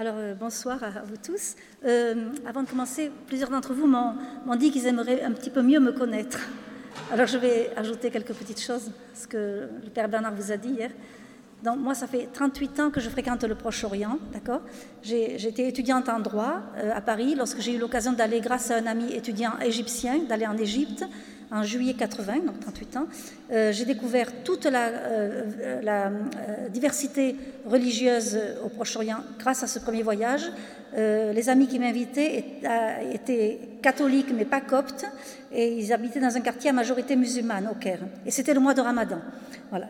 Alors, euh, bonsoir à, vous tous. Euh, avant de commencer, plusieurs d'entre vous m'ont dit qu'ils aimeraient un petit peu mieux me connaître. Alors, je vais ajouter quelques petites choses, ce que le Père Bernard vous a dit hier. Donc, moi, ça fait 38 ans que je fréquente le Proche-Orient, d'accord? J'étais étudiante en droit euh, à Paris lorsque j'ai eu l'occasion d'aller, grâce à un ami étudiant égyptien, d'aller en Égypte en juillet 80, donc 38 ans, euh, j'ai découvert toute la, euh, euh, diversité religieuse au Proche-Orient grâce à ce premier voyage. les amis qui m'invitaient étaient catholiques mais pas coptes et ils habitaient dans un quartier à majorité musulmane au Caire. Et c'était le mois de Ramadan.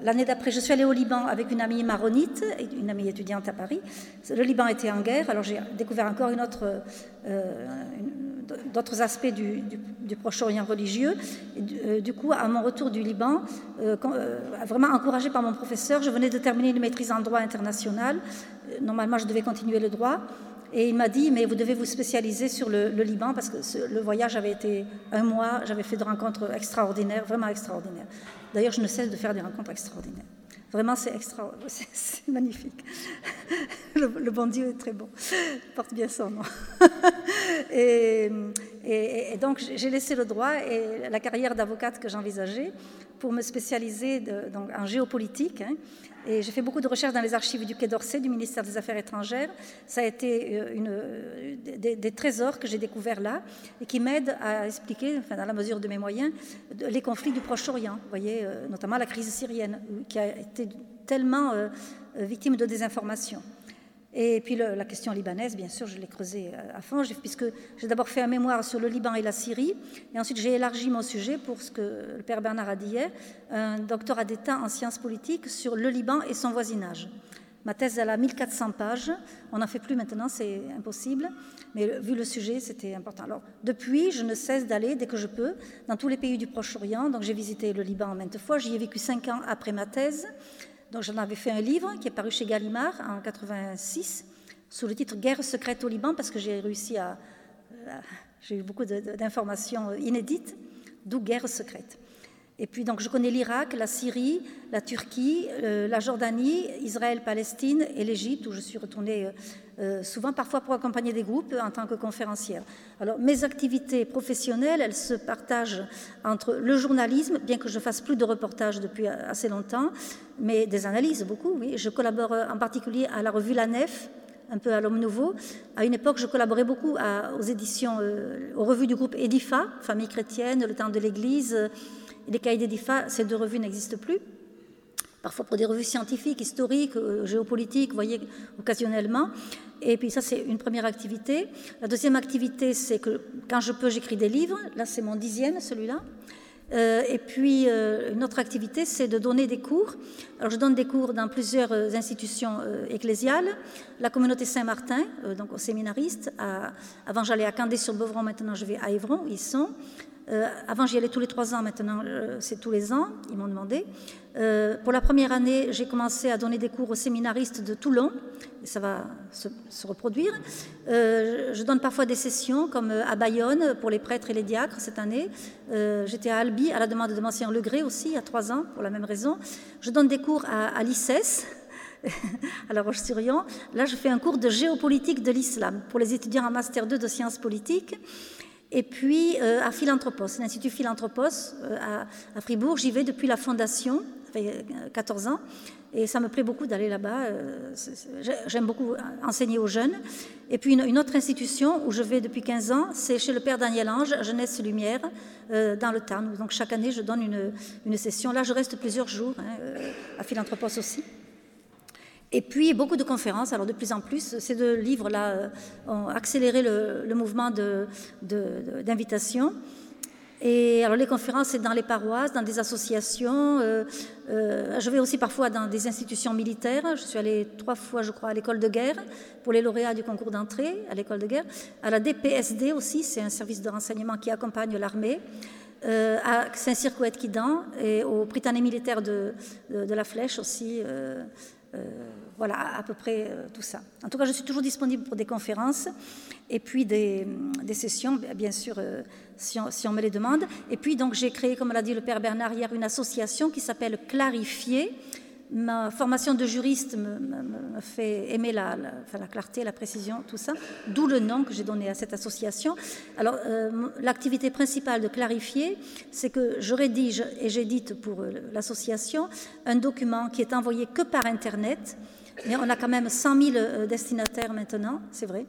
L'année d'après, je suis allée au Liban avec une amie maronite, une amie étudiante à Paris. Le Liban était en guerre, alors j'ai découvert encore une autre, d'autres aspects du, Proche-Orient religieux. Euh, du, coup, à mon retour du Liban, euh, euh, vraiment encouragée par mon professeur, je venais de terminer une maîtrise en droit international. normalement, je devais continuer le droit. Et il m'a dit, mais vous devez vous spécialiser sur le, Liban parce que le voyage avait été un mois, j'avais fait de rencontres extraordinaires, vraiment extraordinaires. D'ailleurs, je ne cesse de faire des rencontres extraordinaires. Vraiment, c'est c'est magnifique. Le, bon Dieu est très bon, il porte bien son nom. Et, donc, j'ai laissé le droit et la carrière d'avocate que j'envisageais pour me spécialiser en géopolitique. Hein. Et j'ai fait beaucoup de recherches dans les archives du Quai d'Orsay, du ministère des Affaires étrangères. Ça a été euh, une, des, trésors que j'ai découverts là et qui m'aident à expliquer, enfin, dans la mesure de mes moyens, les conflits du Proche-Orient. Voyez, euh, notamment la crise syrienne, qui a été tellement euh, victime de désinformation. Et puis la question libanaise, bien sûr, je l'ai creusée à fond, puisque j'ai d'abord fait un mémoire sur le Liban et la Syrie, et ensuite j'ai élargi mon sujet pour ce que le père Bernard a dit un doctorat d'État en sciences politiques sur le Liban et son voisinage. Ma thèse, elle a 1400 pages. On n'en fait plus maintenant, c'est impossible. Mais vu le sujet, c'était important. Alors, depuis, je ne cesse d'aller, dès que je peux, dans tous les pays du Proche-Orient. Donc, j'ai visité le Liban maintes fois. J'y ai vécu cinq ans après ma thèse. Donc j'en avais fait un livre qui est paru chez Gallimard en 86 sous le titre Guerre secrète au Liban parce que j'ai réussi à, j'ai eu beaucoup d'informations inédites, d'où Guerre secrète. Et puis donc je connais l'Irak, la Syrie, la Turquie, euh, la Jordanie, Israël, Palestine et l'Égypte où je suis retournée euh, euh, souvent parfois pour accompagner des groupes en tant que conférencière. Alors mes activités professionnelles, elles se partagent entre le journalisme, bien que je fasse plus de reportages depuis assez longtemps, mais des analyses beaucoup. Oui, je collabore en particulier à la revue La Nef, un peu à l'Homme Nouveau. À une époque, je collaborais beaucoup aux éditions, aux revues du groupe Edifa, Famille chrétienne, Le Temps de l'Église les cahiers d'Edifa, ces deux revues n'existent plus. Parfois pour des revues scientifiques, historiques, euh, géopolitiques, vous voyez, occasionnellement. Et puis ça, c'est une première activité. La deuxième activité, c'est que quand je peux, j'écris des livres. Là, c'est mon dixième, celui-là. Euh, et puis, euh, une autre activité, c'est de donner des cours. Alors, je donne des cours dans plusieurs institutions ecclésiales. La communauté Saint-Martin, donc aux séminaristes. avant, j'allais à Candé-sur-Beuvron, maintenant, je vais à Évron, où ils sont. Euh, avant, j'y allais tous les trois ans, maintenant, euh, c'est tous les ans, ils m'ont demandé. Euh, pour la première année, j'ai commencé à donner des cours aux séminaristes de Toulon, et ça va se, reproduire. je donne parfois des sessions, comme à Bayonne, pour les prêtres et les diacres cette année. J'étais à Albi, à la demande de Monsieur Legré aussi, il y a trois ans, pour la même raison. Je donne des cours à, à l'ICES, à La Roche-sur-Yon. Là, je fais un cours de géopolitique de l'islam pour les étudiants en Master 2 de sciences politiques. Et puis euh, à Philanthropos, l'Institut Philanthropos euh, à, Fribourg, j'y vais depuis la fondation, ça fait 14 ans, et ça me plaît beaucoup d'aller là-bas. Euh, j'aime beaucoup enseigner aux jeunes. Et puis une, autre institution où je vais depuis 15 ans, c'est chez le Père Daniel Ange, Jeunesse Lumière, dans le Tarn. Donc chaque année, je donne une, une session. Là, je reste plusieurs jours hein, à Philanthropos aussi. Et puis beaucoup de conférences, alors de plus en plus, ces deux livres-là euh, ont accéléré le, mouvement d'invitation. et alors les conférences, c'est dans les paroisses, dans des associations. Euh, euh, je vais aussi parfois dans des institutions militaires. Je suis allée trois fois, je crois, à l'école de guerre pour les lauréats du concours d'entrée à l'école de guerre. À la DPSD aussi, c'est un service de renseignement qui accompagne l'armée. à Saint-Cyr-Coët-Quidan et au Britannique militaire de, la Flèche aussi. Euh, voilà, à peu près euh, tout ça. En tout cas, je suis toujours disponible pour des conférences et puis des, sessions, bien sûr, euh, si on, me les demande. Et puis, donc, j'ai créé, comme l'a dit le père Bernard hier, une association qui s'appelle Clarifier, Ma formation de juriste me, fait aimer la, la, clarté, la précision, tout ça, d'où le nom que j'ai donné à cette association. Alors, euh, l'activité principale de clarifier, c'est que je rédige et j'édite pour euh, l'association un document qui est envoyé que par Internet, mais on a quand même 100 000 euh, destinataires maintenant, c'est vrai.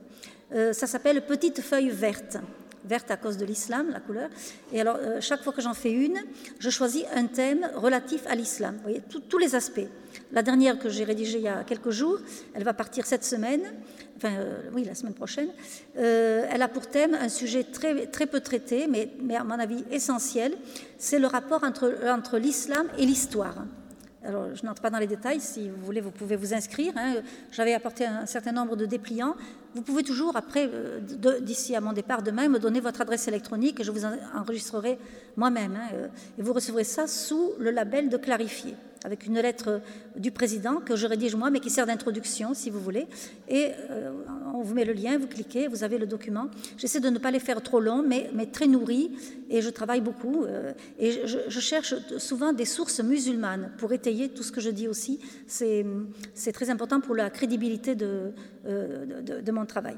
ça s'appelle Petite feuille verte verte à cause de l'islam, la couleur. Et alors, euh, chaque fois que j'en fais une, je choisis un thème relatif à l'islam. Vous voyez, tous les aspects. La dernière que j'ai rédigée il y a quelques jours, elle va partir cette semaine, enfin, euh, oui, la semaine prochaine. Euh, elle a pour thème un sujet très, très peu traité, mais, à mon avis essentiel. C'est le rapport entre, entre l'islam et l'histoire. Alors, je n'entre pas dans les détails, si vous voulez, vous pouvez vous inscrire. Hein. J'avais apporté un certain nombre de dépliants. Vous pouvez toujours, euh, d'ici à mon départ demain, me donner votre adresse électronique et je vous enregistrerai moi-même. Hein, euh, et vous recevrez ça sous le label de Clarifier avec une lettre du président que je rédige moi, mais qui sert d'introduction, si vous voulez. Et euh, on vous met le lien, vous cliquez, vous avez le document. J'essaie de ne pas les faire trop longs, mais, très nourris, et je travaille beaucoup. Euh, et je, cherche souvent des sources musulmanes pour étayer tout ce que je dis aussi. C'est très important pour la crédibilité euh, de mon travail.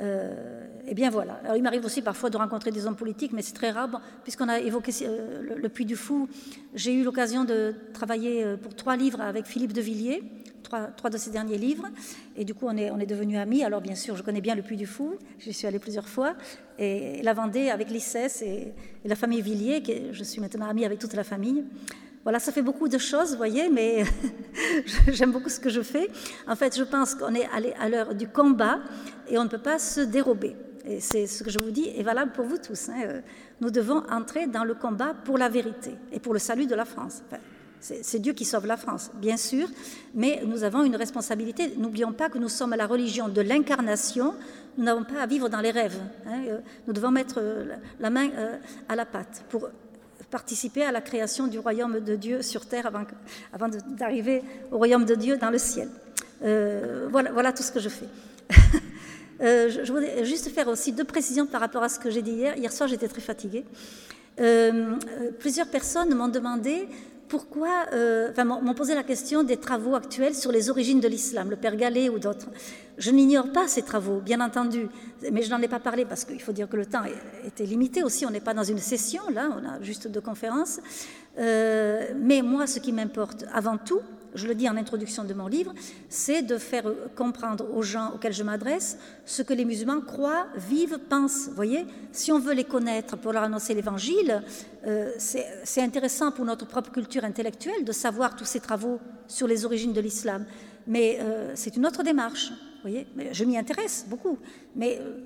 Euh, et bien voilà. Alors, il m'arrive aussi parfois de rencontrer des hommes politiques, mais c'est très rare. Puisqu'on a évoqué euh, le, Puy du Fou, j'ai eu l'occasion de travailler euh, pour trois livres avec Philippe de Villiers, trois, de ses derniers livres. Et du coup, on est, devenus amis. Alors, bien sûr, je connais bien le Puy du Fou, j'y suis allée plusieurs fois. Et, la Vendée avec l'ICES et, la famille Villiers, que je suis maintenant amie avec toute la famille. Voilà, ça fait beaucoup de choses, vous voyez, mais j'aime beaucoup ce que je fais. En fait, je pense qu'on est à l'heure du combat et on ne peut pas se dérober. Et c'est ce que je vous dis est valable pour vous tous. Hein. Nous devons entrer dans le combat pour la vérité et pour le salut de la France. c'est Dieu qui sauve la France, bien sûr, mais nous avons une responsabilité. N'oublions pas que nous sommes à la religion de l'incarnation. Nous n'avons pas à vivre dans les rêves. Hein. Nous devons mettre la main euh, à la pâte pour participer à la création du royaume de Dieu sur terre avant, d'arriver au royaume de Dieu dans le ciel. Euh, voilà, tout ce que je fais. Euh, je, voudrais juste faire aussi deux précisions par rapport à ce que j'ai dit hier. Hier soir, j'étais très fatiguée. Euh, plusieurs personnes m'ont demandé pourquoi, enfin, m'ont posé la question des travaux actuels sur les origines de l'islam, le Père Gallet ou d'autres. Je n'ignore pas ces travaux, bien entendu, mais je n'en ai pas parlé parce qu'il faut dire que le temps était limité aussi. On n'est pas dans une session, là, on a juste deux conférences. Euh, mais moi, ce qui m'importe avant tout, je le dis en introduction de mon livre, c'est de faire comprendre aux gens auxquels je m'adresse ce que les musulmans croient, vivent, pensent. Vous voyez, si on veut les connaître pour leur annoncer l'Évangile, euh, c'est intéressant pour notre propre culture intellectuelle de savoir tous ces travaux sur les origines de l'islam. Mais euh, c'est une autre démarche voyez Je m'y intéresse beaucoup. Mais euh,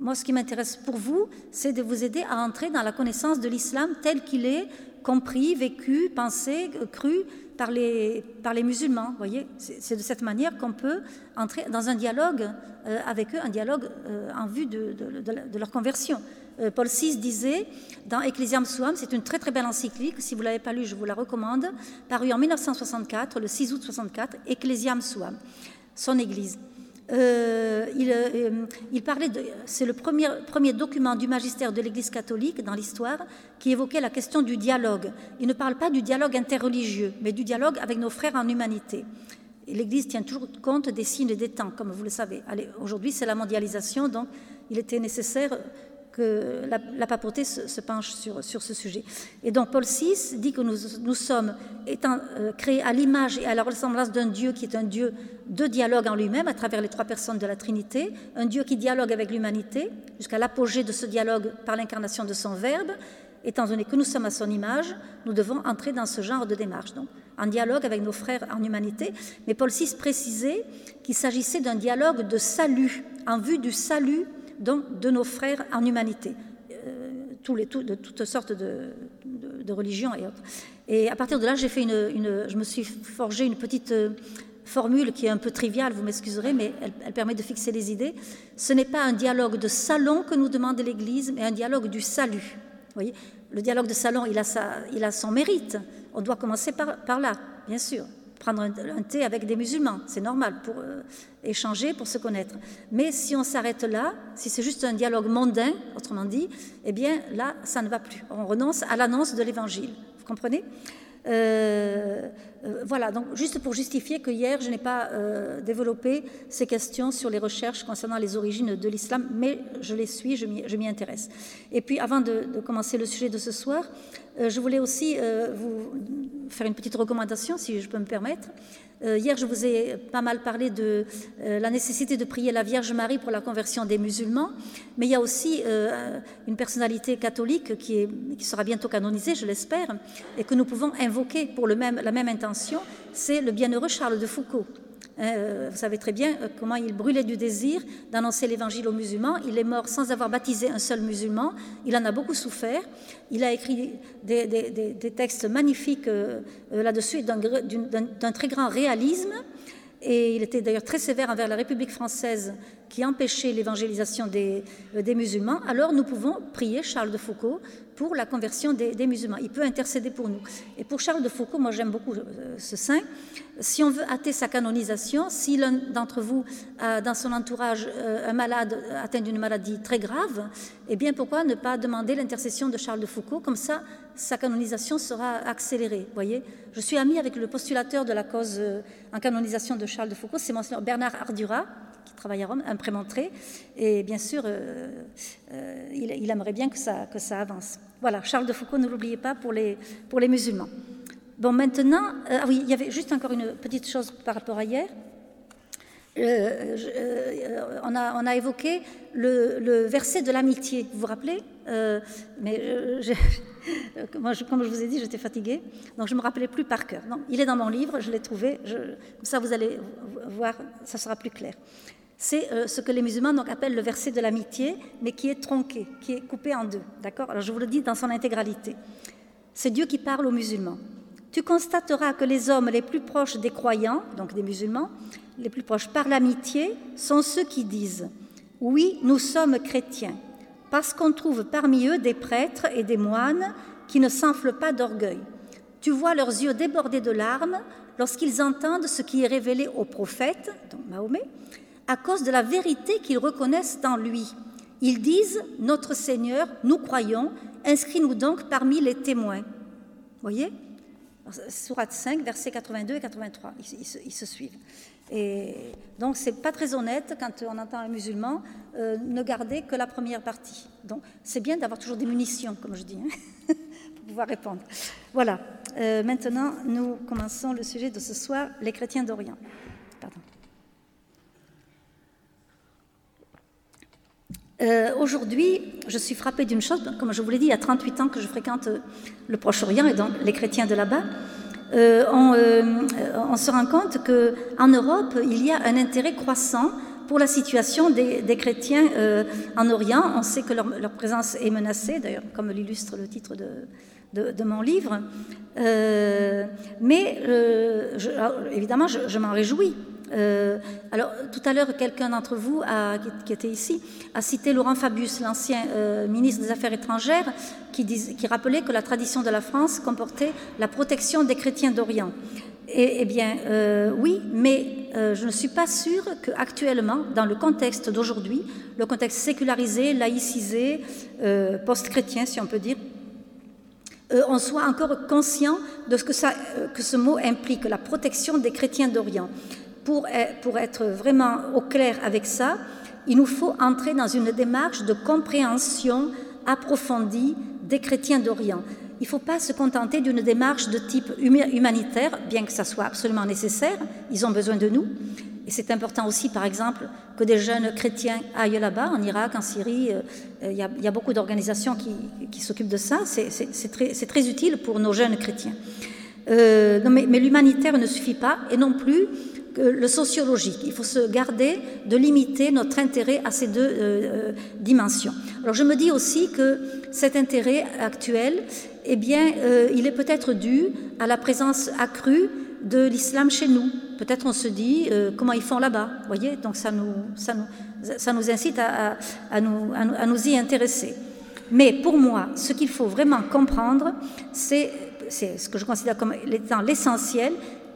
moi, ce qui m'intéresse pour vous, c'est de vous aider à entrer dans la connaissance de l'islam tel qu'il est compris, vécu, pensé, euh, cru par les, musulmans. voyez C'est de cette manière qu'on peut entrer dans un dialogue euh, avec eux, un dialogue en vue de, leur conversion. Paul VI disait dans Ecclesiam Suam, c'est une très très belle encyclique, si vous ne l'avez pas lu, je vous la recommande, parue en 1964, le 6 août 64, Ecclesiam Suam, son église. Euh, euh, il, parlait de, c'est le premier, premier document du magistère de l'Église catholique dans l'histoire qui évoquait la question du dialogue. Il ne parle pas du dialogue interreligieux, mais du dialogue avec nos frères en humanité. L'Église tient toujours compte des signes des temps, comme vous le savez. Aujourd'hui, c'est la mondialisation, donc il était nécessaire que la, papauté se, penche sur, sur, ce sujet. Et donc Paul VI dit que nous, nous sommes étant euh, créés à l'image et à la ressemblance d'un Dieu qui est un Dieu de dialogue en lui-même à travers les trois personnes de la Trinité, un Dieu qui dialogue avec l'humanité jusqu'à l'apogée de ce dialogue par l'incarnation de son Verbe. Étant donné que nous sommes à son image, nous devons entrer dans ce genre de démarche, donc en dialogue avec nos frères en humanité. Mais Paul VI précisait qu'il s'agissait d'un dialogue de salut, en vue du salut donc, de nos frères en humanité, euh, de toutes sortes de, religions et autres. Et à partir de là, j'ai fait une, je me suis forgé une petite euh, formule qui est un peu triviale, vous m'excuserez, mais elle, permet de fixer les idées. Ce n'est pas un dialogue de salon que nous demande l'Église, mais un dialogue du salut. Vous voyez le dialogue de salon, il a, il a son mérite. On doit commencer par là, bien sûr prendre un, thé avec des musulmans, c'est normal pour euh, échanger, pour se connaître. Mais si on s'arrête là, si c'est juste un dialogue mondain, autrement dit, eh bien là, ça ne va plus. On renonce à l'annonce de l'Évangile. Vous comprenez? Euh, euh, voilà, donc juste pour justifier que hier, je n'ai pas euh, développé ces questions sur les recherches concernant les origines de l'islam, mais je les suis, je m'y intéresse. Et puis, avant de, commencer le sujet de ce soir, je voulais aussi vous faire une petite recommandation, si je peux me permettre. Euh, hier, je vous ai pas mal parlé de euh, la nécessité de prier la Vierge Marie pour la conversion des musulmans, mais il y a aussi euh, une personnalité catholique qui, sera bientôt canonisée, je l'espère, et que nous pouvons invoquer pour la même intention, c'est le bienheureux Charles de Foucault. Hein, vous savez très bien comment il brûlait du désir d'annoncer l'évangile aux musulmans. Il est mort sans avoir baptisé un seul musulman. Il en a beaucoup souffert. Il a écrit des, textes magnifiques là-dessus, d'un très grand réalisme. Et il était d'ailleurs très sévère envers la République française qui empêchait l'évangélisation des, musulmans. Alors nous pouvons prier Charles de Foucault pour la conversion des, musulmans. Il peut intercéder pour nous. Et pour Charles de Foucault, moi j'aime beaucoup euh, ce saint. Si on veut hâter sa canonisation, si l'un d'entre vous a dans son entourage euh, un malade atteint d'une maladie très grave, eh bien pourquoi ne pas demander l'intercession de Charles de Foucault? Comme ça, sa canonisation sera accélérée. Voyez, je suis amie avec le postulateur de la cause euh, en canonisation de Charles de Foucault, c'est Monseigneur Bernard Ardura, qui travaille à Rome, un prémontré, et bien sûr, il, aimerait bien que ça, que ça avance. Voilà, Charles de Foucault, ne l'oubliez pas pour les, pour les musulmans. Bon, maintenant, euh, ah oui, il y avait juste encore une petite chose par rapport à hier. Euh, euh, on, a, on, a, évoqué le, verset de l'amitié, vous vous rappelez? Mais comme je vous ai dit, j'étais fatiguée, donc je ne me rappelais plus par cœur. Non, il est dans mon livre, je l'ai trouvé, comme ça vous allez voir, ça sera plus clair. C'est euh, ce que les musulmans donc, appellent le verset de l'amitié, mais qui est tronqué, qui est coupé en deux. D'accord? Alors je vous le dis dans son intégralité. C'est Dieu qui parle aux musulmans. Tu constateras que les hommes les plus proches des croyants, donc des musulmans, les plus proches par l'amitié, sont ceux qui disent Oui, nous sommes chrétiens, parce qu'on trouve parmi eux des prêtres et des moines qui ne s'enflent pas d'orgueil. Tu vois leurs yeux débordés de larmes lorsqu'ils entendent ce qui est révélé aux prophètes, donc Mahomet, à cause de la vérité qu'ils reconnaissent en lui. Ils disent Notre Seigneur, nous croyons, inscris-nous donc parmi les témoins. Voyez? Surat 5, versets 82 et 83, ils, se, suivent. Et donc, c'est pas très honnête quand on entend un musulman euh, ne garder que la première partie. Donc, c'est bien d'avoir toujours des munitions, comme je dis, hein, pour pouvoir répondre. Voilà. Euh, maintenant, nous commençons le sujet de ce soir les chrétiens d'Orient. Pardon. Euh, aujourd'hui, je suis frappée d'une chose, comme je vous l'ai dit, il y a 38 ans que je fréquente le Proche-Orient et donc les chrétiens de là-bas. Euh, on, se rend compte qu'en Europe, il y a un intérêt croissant pour la situation des, chrétiens en Orient. On sait que leur, présence est menacée, d'ailleurs, comme l'illustre le titre de, mon livre. mais évidemment, je m'en réjouis. Euh, alors, tout à l'heure, quelqu'un d'entre vous qui, était ici a cité Laurent Fabius, l'ancien euh, ministre des Affaires étrangères, qui, rappelait que la tradition de la France comportait la protection des chrétiens d'Orient. Eh, bien, euh, oui, mais je ne suis pas sûre qu'actuellement, dans le contexte d'aujourd'hui, le contexte sécularisé, laïcisé, post-chrétien, si on peut dire, on soit encore conscient de ce que, ça, que ce mot implique, la protection des chrétiens d'Orient pour, être vraiment au clair avec ça, il nous faut entrer dans une démarche de compréhension approfondie des chrétiens d'Orient. Il ne faut pas se contenter d'une démarche de type humanitaire, bien que ça soit absolument nécessaire, ils ont besoin de nous. Et c'est important aussi, par exemple, que des jeunes chrétiens aillent là-bas, en Irak, en Syrie. Euh, il y, a, beaucoup d'organisations qui, s'occupent de ça. C'est très, utile pour nos jeunes chrétiens. Euh, mais, mais l'humanitaire ne suffit pas, et non plus le sociologique. Il faut se garder de limiter notre intérêt à ces deux euh, euh, dimensions. Alors je me dis aussi que cet intérêt actuel, eh bien, euh, il est peut-être dû à la présence accrue de l'islam chez nous. Peut-être on se dit comment ils font là-bas, voyez? Donc ça nous, incite à, nous, y intéresser. Mais pour moi, ce qu'il faut vraiment comprendre, c'est ce que je considère comme étant l'essentiel,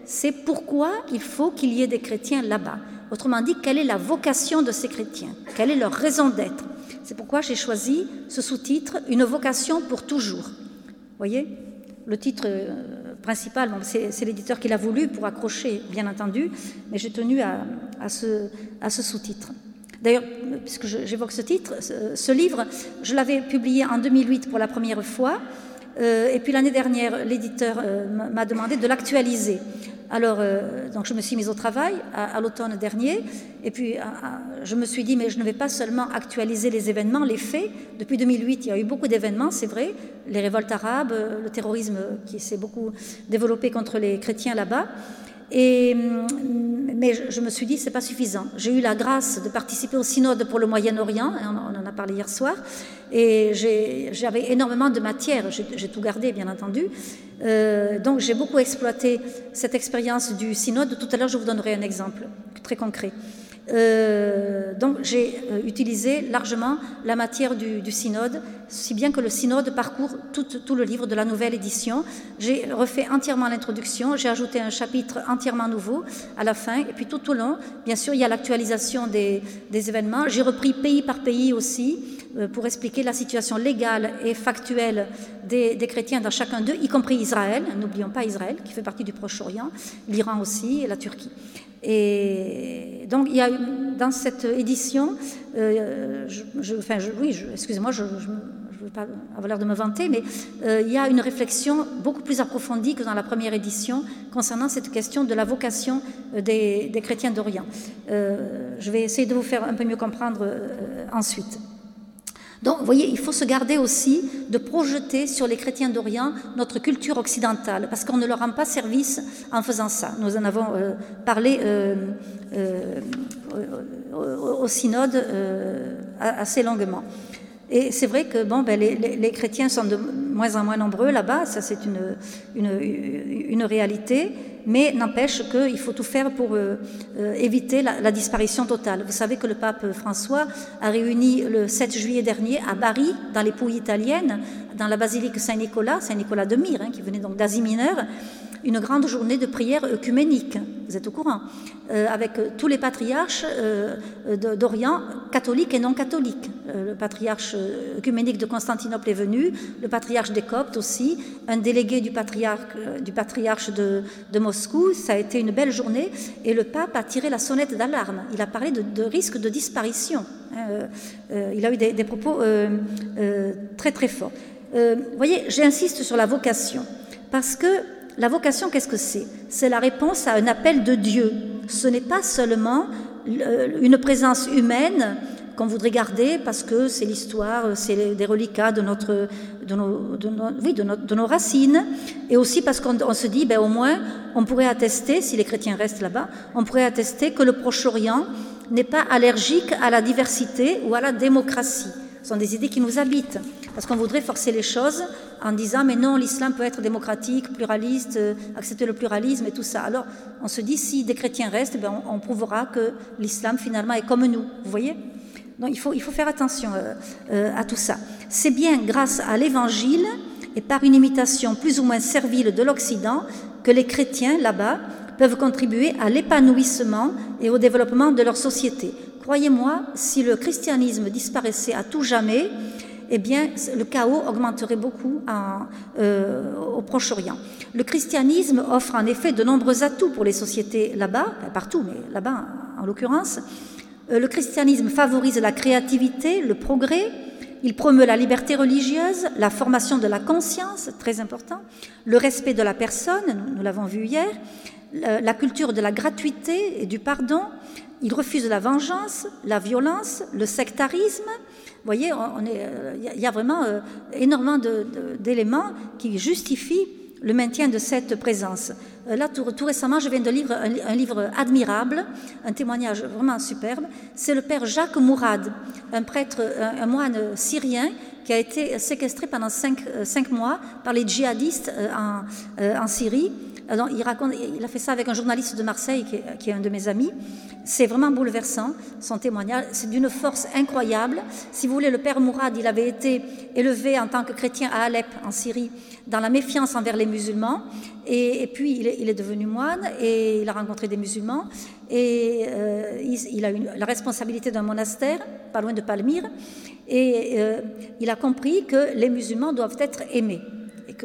c'est pourquoi il faut qu'il y ait des chrétiens là-bas. Autrement dit, quelle est la vocation de ces chrétiens? Quelle est leur raison d'être? C'est pourquoi j'ai choisi ce sous-titre Une vocation pour toujours. Vous voyez? Le titre, euh, principal, c'est l'éditeur qui l'a voulu pour accrocher, bien entendu, mais j'ai tenu à, ce, à ce sous-titre. D'ailleurs, puisque j'évoque ce titre, ce, livre, je l'avais publié en 2008 pour la première fois, et puis l'année dernière, l'éditeur m'a demandé de l'actualiser. Alors, euh, donc je me suis mise au travail à, l'automne dernier, et puis je me suis dit, mais je ne vais pas seulement actualiser les événements, les faits. Depuis 2008, il y a eu beaucoup d'événements, c'est vrai, les révoltes arabes, le terrorisme qui s'est beaucoup développé contre les chrétiens là-bas. Et, mm, mais je, me suis dit, c'est pas suffisant. J'ai eu la grâce de participer au synode pour le Moyen-Orient, on, en a parlé hier soir, et j'avais énormément de matière, j'ai tout gardé bien entendu. Euh, donc j'ai beaucoup exploité cette expérience du synode. Tout à l'heure, je vous donnerai un exemple très concret. Euh, donc j'ai euh, utilisé largement la matière du, synode, si bien que le synode parcourt tout, le livre de la nouvelle édition. J'ai refait entièrement l'introduction, j'ai ajouté un chapitre entièrement nouveau à la fin, et puis tout au long, bien sûr, il y a l'actualisation des, événements. J'ai repris pays par pays aussi euh, pour expliquer la situation légale et factuelle des chrétiens dans chacun d'eux, y compris Israël, n'oublions pas Israël, qui fait partie du Proche-Orient, l'Iran aussi et la Turquie. Et donc, il y a dans cette édition, euh, enfin, oui, excusez-moi, je ne veux pas avoir l'air de me vanter, mais euh, il y a une réflexion beaucoup plus approfondie que dans la première édition concernant cette question de la vocation euh, des chrétiens d'Orient. je vais essayer de vous faire un peu mieux comprendre ensuite. Donc, vous voyez, il faut se garder aussi de projeter sur les chrétiens d'Orient notre culture occidentale, parce qu'on ne leur rend pas service en faisant ça. Nous en avons euh, parlé euh, euh, au, synode assez longuement. Et c'est vrai que ben, les, chrétiens sont moins en moins nombreux là-bas, ça c'est une, une, réalité, mais n'empêche qu'il faut tout faire pour euh, euh, éviter la, la, disparition totale. Vous savez que le pape François a réuni le 7 juillet dernier à Bari, dans les Pouilles italiennes, dans la basilique Saint-Nicolas, Saint-Nicolas de Myre, hein, qui venait donc d'Asie mineure, une grande journée de prière œcuménique, vous êtes au courant, euh, avec tous les patriarches euh, d'Orient, catholiques et non catholiques. Euh, le patriarche œcuménique de Constantinople est venu, le patriarche des Coptes aussi, un délégué du patriarche, du patriarche de, Moscou. Ça a été une belle journée et le pape a tiré la sonnette d'alarme. Il a parlé de, risque de disparition. Hein, il a eu des, des propos très très forts. vous voyez, j'insiste sur la vocation parce que la vocation, qu'est-ce que c'est? C'est la réponse à un appel de Dieu. Ce n'est pas seulement une présence humaine qu'on voudrait garder parce que c'est l'histoire, c'est des reliquats de, notre, nos racines, et aussi parce qu'on se dit, ben, au moins, on pourrait attester, si les chrétiens restent là-bas, on pourrait attester que le Proche-Orient n'est pas allergique à la diversité ou à la démocratie. Ce sont des idées qui nous habitent, parce qu'on voudrait forcer les choses en disant mais non, l'islam peut être démocratique, pluraliste, euh, accepter le pluralisme et tout ça. Alors on se dit si des chrétiens restent, ben, on, prouvera que l'islam finalement est comme nous. Vous voyez? Donc il faut, il faut faire attention euh, euh, à tout ça. C'est bien grâce à l'évangile et par une imitation plus ou moins servile de l'Occident que les chrétiens là-bas peuvent contribuer à l'épanouissement et au développement de leur société. Croyez-moi, si le christianisme disparaissait à tout jamais, eh bien, le chaos augmenterait beaucoup euh, au Proche-Orient. Le christianisme offre en effet de nombreux atouts pour les sociétés là-bas, partout, mais là-bas en l'occurrence. Euh, le christianisme favorise la créativité, le progrès, il promeut la liberté religieuse, la formation de la conscience, très important, le respect de la personne, nous, l'avons vu hier, la culture de la gratuité et du pardon, il refuse la vengeance, la violence, le sectarisme, voyez, il euh, y a vraiment euh, énormément d'éléments qui justifient le maintien de cette présence. Euh, là, tout, récemment, je viens de lire un, livre admirable, un témoignage vraiment superbe. C'est le père Jacques Mourad, un prêtre, un, moine syrien qui a été séquestré pendant cinq, mois par les djihadistes en Syrie il, raconte, il a fait ça avec un journaliste de Marseille qui est, un de mes amis. C'est vraiment bouleversant, son témoignage. C'est d'une force incroyable. Si vous voulez, le père Mourad, il avait été élevé en tant que chrétien à Alep, en Syrie, dans la méfiance envers les musulmans. Et, puis, il est, devenu moine et il a rencontré des musulmans. Et euh, il, a eu la responsabilité d'un monastère, pas loin de Palmyre. Et euh, il a compris que les musulmans doivent être aimés.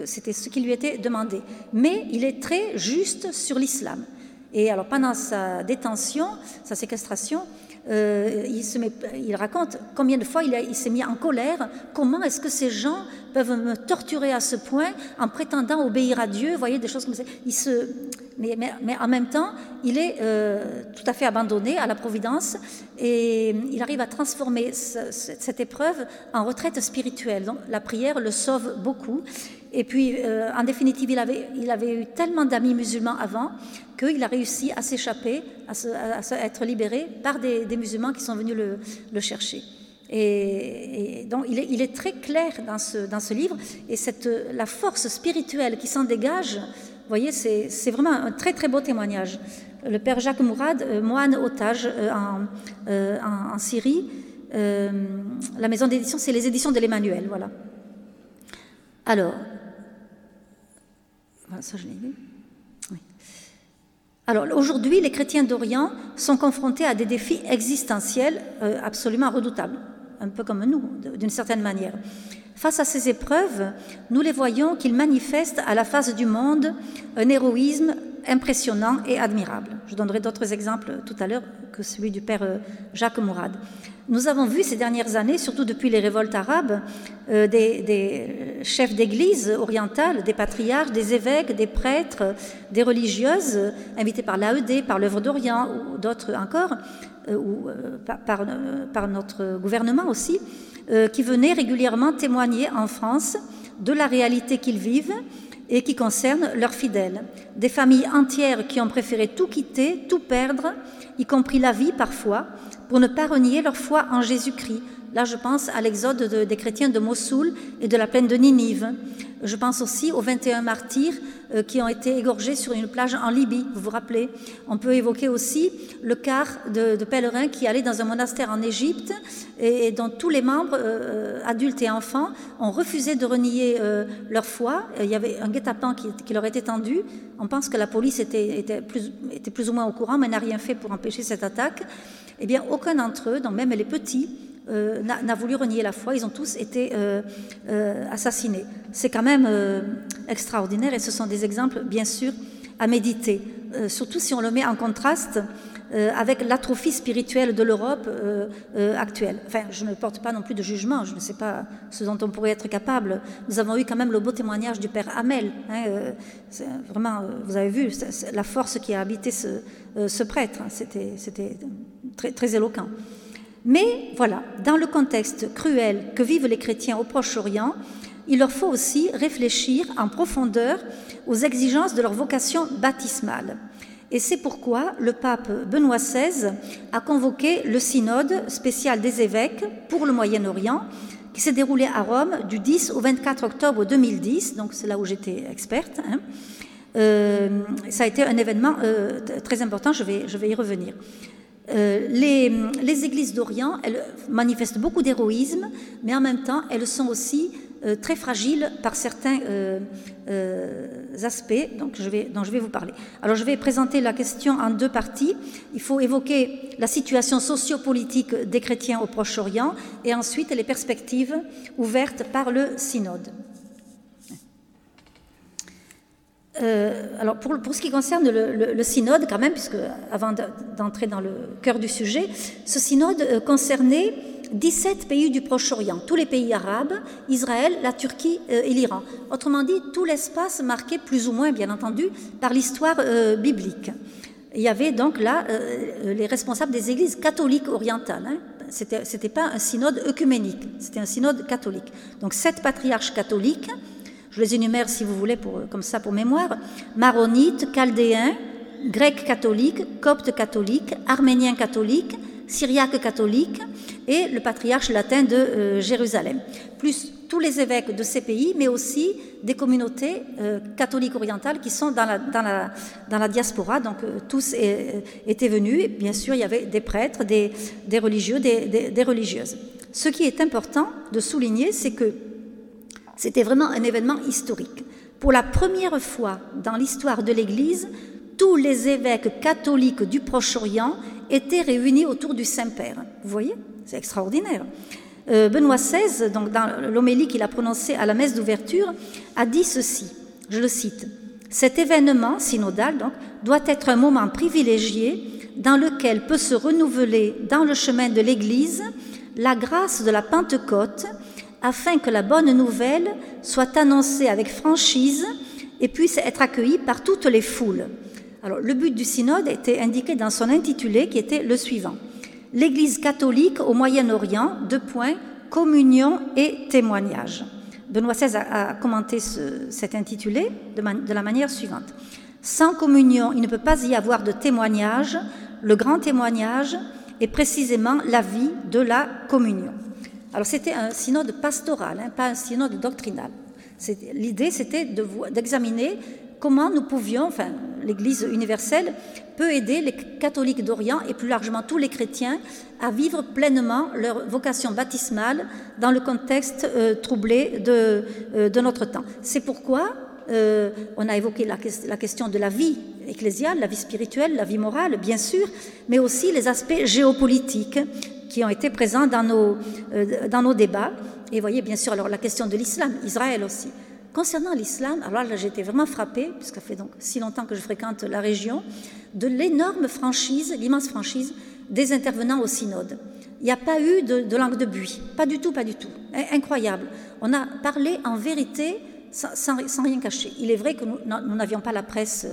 C'était ce qui lui était demandé. Mais il est très juste sur l'islam. Et alors pendant sa détention, sa séquestration, euh, il, raconte combien de fois il, il s'est mis en colère. Comment est-ce que ces gens peuvent me torturer à ce point en prétendant obéir à Dieu? Vous voyez, des choses comme ça. Il se, mais, en même temps, il est euh, tout à fait abandonné à la Providence et il arrive à transformer ce, cette épreuve en retraite spirituelle. Donc la prière le sauve beaucoup. Et puis, euh, en définitive, il avait, eu tellement d'amis musulmans avant qu'il a réussi à s'échapper, à, être libéré par des, musulmans qui sont venus le, chercher. Et, donc, il est, très clair dans ce, livre, et la force spirituelle qui s'en dégage, voyez, c'est vraiment un très très beau témoignage. Le père Jacques Mourad, euh, moine otage euh, en, euh, en, Syrie, la maison d'édition, c'est les éditions de l'Emmanuel, voilà. Alors, ça je l'ai. Oui. Alors aujourd'hui, les chrétiens d'Orient sont confrontés à des défis existentiels absolument redoutables, un peu comme nous, d'une certaine manière. Face à ces épreuves, nous les voyons qu'ils manifestent à la face du monde un héroïsme impressionnant et admirable. Je donnerai d'autres exemples tout à l'heure que celui du père euh, Jacques Mourad. Nous avons vu ces dernières années, surtout depuis les révoltes arabes, euh, des, des, chefs d'église orientales, des patriarches, des évêques, des prêtres, des religieuses, invités par l'AED, par l'œuvre d'Orient ou d'autres encore, euh, ou euh, par, par, par, notre gouvernement aussi, euh, qui venaient régulièrement témoigner en France de la réalité qu'ils vivent et qui concerne leurs fidèles. Des familles entières qui ont préféré tout quitter, tout perdre, y compris la vie parfois, pour ne pas renier leur foi en Jésus-Christ. Là, je pense à l'exode de, des chrétiens de Mossoul et de la plaine de Ninive. Je pense aussi aux 21 martyrs euh, qui ont été égorgés sur une plage en Libye, vous vous rappelez. On peut évoquer aussi le quart de, pèlerins qui allaient dans un monastère en Égypte et, dont tous les membres, euh, adultes et enfants, ont refusé de renier euh, leur foi. Il y avait un guet-apens qui, leur était tendu. On pense que la police était, était, plus, était plus ou moins au courant, mais n'a rien fait pour empêcher cette attaque. Eh bien, aucun d'entre eux, donc même les petits, euh, n'a voulu renier la foi. Ils ont tous été euh, euh, assassinés. C'est quand même extraordinaire et ce sont des exemples, bien sûr, à méditer. Surtout si on le met en contraste avec l'atrophie spirituelle de l'Europe actuelle. Enfin, je ne porte pas non plus de jugement. Je ne sais pas ce dont on pourrait être capable. Nous avons eu quand même le beau témoignage du père Hamel. Hein, vraiment, vous avez vu la force qui a habité ce, prêtre. C'était très, très éloquent. Mais voilà, dans le contexte cruel que vivent les chrétiens au Proche-Orient, il leur faut aussi réfléchir en profondeur aux exigences de leur vocation baptismale. Et c'est pourquoi le pape Benoît XVI a convoqué le synode spécial des évêques pour le Moyen-Orient, qui s'est déroulé à Rome du 10 au 24 octobre 2010, donc c'est là où j'étais experte. Hein. Euh, ça a été un événement euh, très important, je vais, je vais y revenir. Euh, les, églises d'Orient, manifestent beaucoup d'héroïsme, mais en même temps, elles sont aussi euh, très fragiles par certains euh, aspects dont je vais vous parler. Alors, je vais présenter la question en deux parties. Il faut évoquer la situation sociopolitique des chrétiens au Proche-Orient et ensuite les perspectives ouvertes par le synode. Euh, alors pour, pour, ce qui concerne le, synode, quand même, puisque avant d'entrer dans le cœur du sujet, ce synode euh, concernait 17 pays du Proche-Orient, tous les pays arabes, Israël, la Turquie euh, et l'Iran. Autrement dit, tout l'espace marqué plus ou moins, bien entendu, par l'histoire biblique. Il y avait donc là les responsables des églises catholiques orientales. Hein. C'était pas un synode œcuménique, c'était un synode catholique. Donc sept patriarches catholiques je les énumère si vous voulez, comme ça pour mémoire, maronites, chaldéens, grecs catholiques, coptes catholiques, arméniens catholiques, syriaques catholiques et le patriarche latin de euh, Jérusalem, plus tous les évêques de ces pays, mais aussi des communautés euh, catholiques orientales qui sont dans la, diaspora. Donc euh, tous étaient venus. Bien sûr, il y avait des prêtres, des, religieux, des religieuses. Ce qui est important de souligner, c'est que c'était vraiment un événement historique. Pour la première fois dans l'histoire de l'Église, tous les évêques catholiques du Proche-Orient étaient réunis autour du Saint-Père. Vous voyez? C'est extraordinaire. Benoît XVI, donc dans l'homélie qu'il a prononcée à la messe d'ouverture, a dit ceci, je le cite, Cet événement synodal donc, doit être un moment privilégié dans lequel peut se renouveler dans le chemin de l'Église la grâce de la Pentecôte afin que la bonne nouvelle soit annoncée avec franchise et puisse être accueillie par toutes les foules. Alors, le but du synode était indiqué dans son intitulé qui était le suivant L'Église catholique au Moyen-Orient, deux points, communion et témoignage. Benoît XVI a, commenté cet intitulé de, de la manière suivante Sans communion, il ne peut pas y avoir de témoignage. Le grand témoignage est précisément la vie de la communion. Alors c'était un synode pastoral, hein, pas un synode doctrinal. L'idée, c'était d'examiner comment nous pouvions, enfin, l'Église universelle peut aider les catholiques d'Orient et plus largement tous les chrétiens à vivre pleinement leur vocation baptismale dans le contexte euh, troublé de, euh, de, notre temps. C'est pourquoi euh, on a évoqué la, question de la vie ecclésiale, la vie spirituelle, la vie morale, bien sûr, mais aussi les aspects géopolitiques qui ont été présents dans nos, dans nos débats. Et vous voyez, bien sûr, alors la question de l'islam, Israël aussi. Concernant l'islam, alors là, j'étais vraiment frappée, puisque ça fait donc si longtemps que je fréquente la région, de l'énorme franchise, l'immense franchise des intervenants au synode. Il n'y a pas eu de, langue de buis, pas du tout, pas du tout. Incroyable. On a parlé en vérité sans, rien cacher. Il est vrai que nous n'avions pas la presse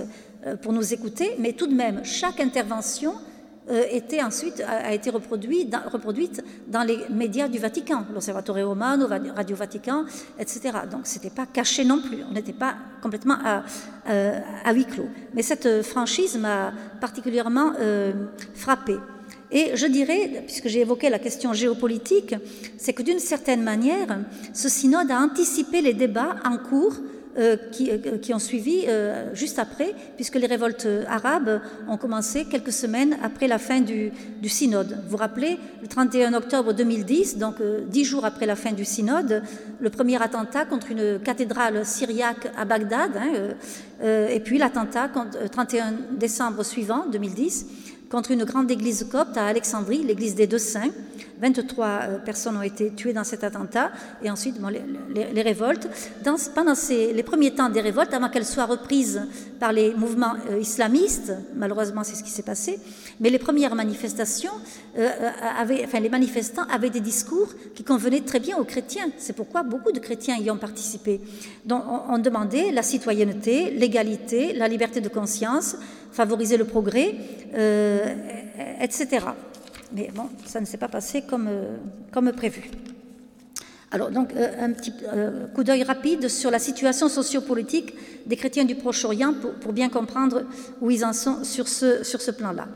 euh, pour nous écouter, mais tout de même, chaque intervention euh, était ensuite, a, été reproduite dans, reproduite dans les médias du Vatican, l'Osservatore Romano, Radio Vatican, etc. Donc ce n'était pas caché non plus, on n'était pas complètement à, euh, à, huis clos. Mais cette franchise m'a particulièrement euh, frappée. Et je dirais, puisque j'ai évoqué la question géopolitique, c'est que d'une certaine manière, ce synode a anticipé les débats en cours euh, euh, qui, ont suivi euh, juste après, puisque les révoltes arabes ont commencé quelques semaines après la fin du, synode. Vous vous rappelez, le 31 octobre 2010, donc dix jours après la fin du synode, le premier attentat contre une cathédrale syriaque à Bagdad, hein, et puis l'attentat 31 décembre suivant, 2010, contre une grande église copte à Alexandrie, l'église des Deux Saints. 23 euh, personnes ont été tuées dans cet attentat, et ensuite les, révoltes. Dans, pendant les premiers temps des révoltes, avant qu'elles soient reprises par les mouvements euh, islamistes, malheureusement c'est ce qui s'est passé, mais les premières manifestations, euh, avaient, les manifestants avaient des discours qui convenaient très bien aux chrétiens. C'est pourquoi beaucoup de chrétiens y ont participé. Donc on, on demandait la citoyenneté, l'égalité, la liberté de conscience, favoriser le progrès, etc. Mais bon, ça ne s'est pas passé comme, euh, comme prévu. Alors, donc, euh, un petit euh, coup d'œil rapide sur la situation sociopolitique des chrétiens du Proche-Orient pour, bien comprendre où ils en sont sur ce, sur ce plan-là.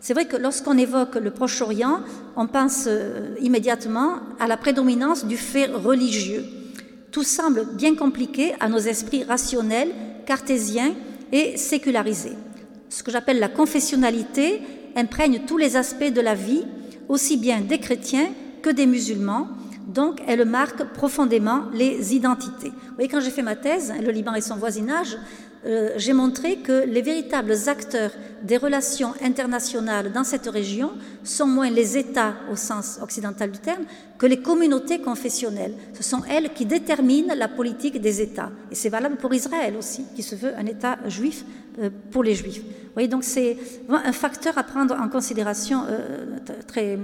C'est vrai que lorsqu'on évoque le Proche-Orient, on pense immédiatement à la prédominance du fait religieux. Tout semble bien compliqué à nos esprits rationnels, cartésiens et sécularisés. Ce que j'appelle la confessionnalité imprègne tous les aspects de la vie, aussi bien des chrétiens que des musulmans, donc elle marque profondément les identités. Vous voyez, quand j'ai fait ma thèse, le Liban et son voisinage, euh, j'ai montré que les véritables acteurs des relations internationales dans cette région sont moins les États au sens occidental du terme que les communautés confessionnelles. Ce sont elles qui déterminent la politique des États. Et c'est valable pour Israël aussi, qui se veut un État juif euh, pour les Juifs. Vous voyez, donc c'est un facteur à prendre en considération euh, très...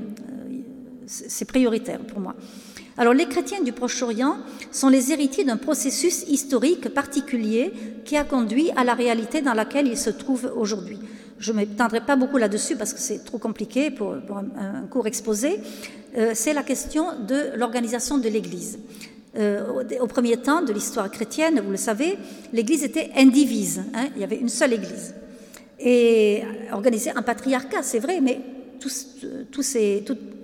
c'est prioritaire pour moi. Alors les chrétiens du Proche-Orient sont les héritiers d'un processus historique particulier qui a conduit à la réalité dans laquelle ils se trouvent aujourd'hui. Je ne m'étendrai pas beaucoup là-dessus parce que c'est trop compliqué pour, un, cours exposé. Euh, c'est la question de l'organisation de l'Église. Euh, au, premier temps de l'histoire chrétienne, vous le savez, l'Église était indivise. Hein, il y avait une seule Église. Et organisée en patriarcat, c'est vrai, mais tous, tous ces, toutes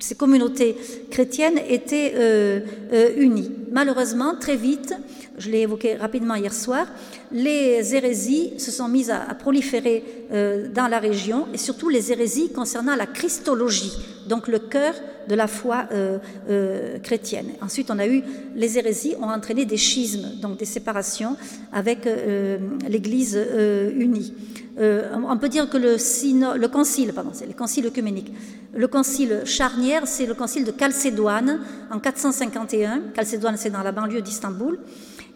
ces communautés chrétiennes étaient euh, euh, unies. Malheureusement, très vite, je l'ai évoqué rapidement hier soir, les hérésies se sont mises à, proliférer euh, dans la région, et surtout les hérésies concernant la christologie, donc le cœur de la foi euh, euh, chrétienne. Ensuite, on a eu les hérésies ont entraîné des schismes, donc des séparations avec l'Église unie. on peut dire que le, le concile, pardon, c'est le concile œcuménique, le concile charnière, c'est le concile de Chalcédoine en 451. Chalcédoine, dans la banlieue d'Istanbul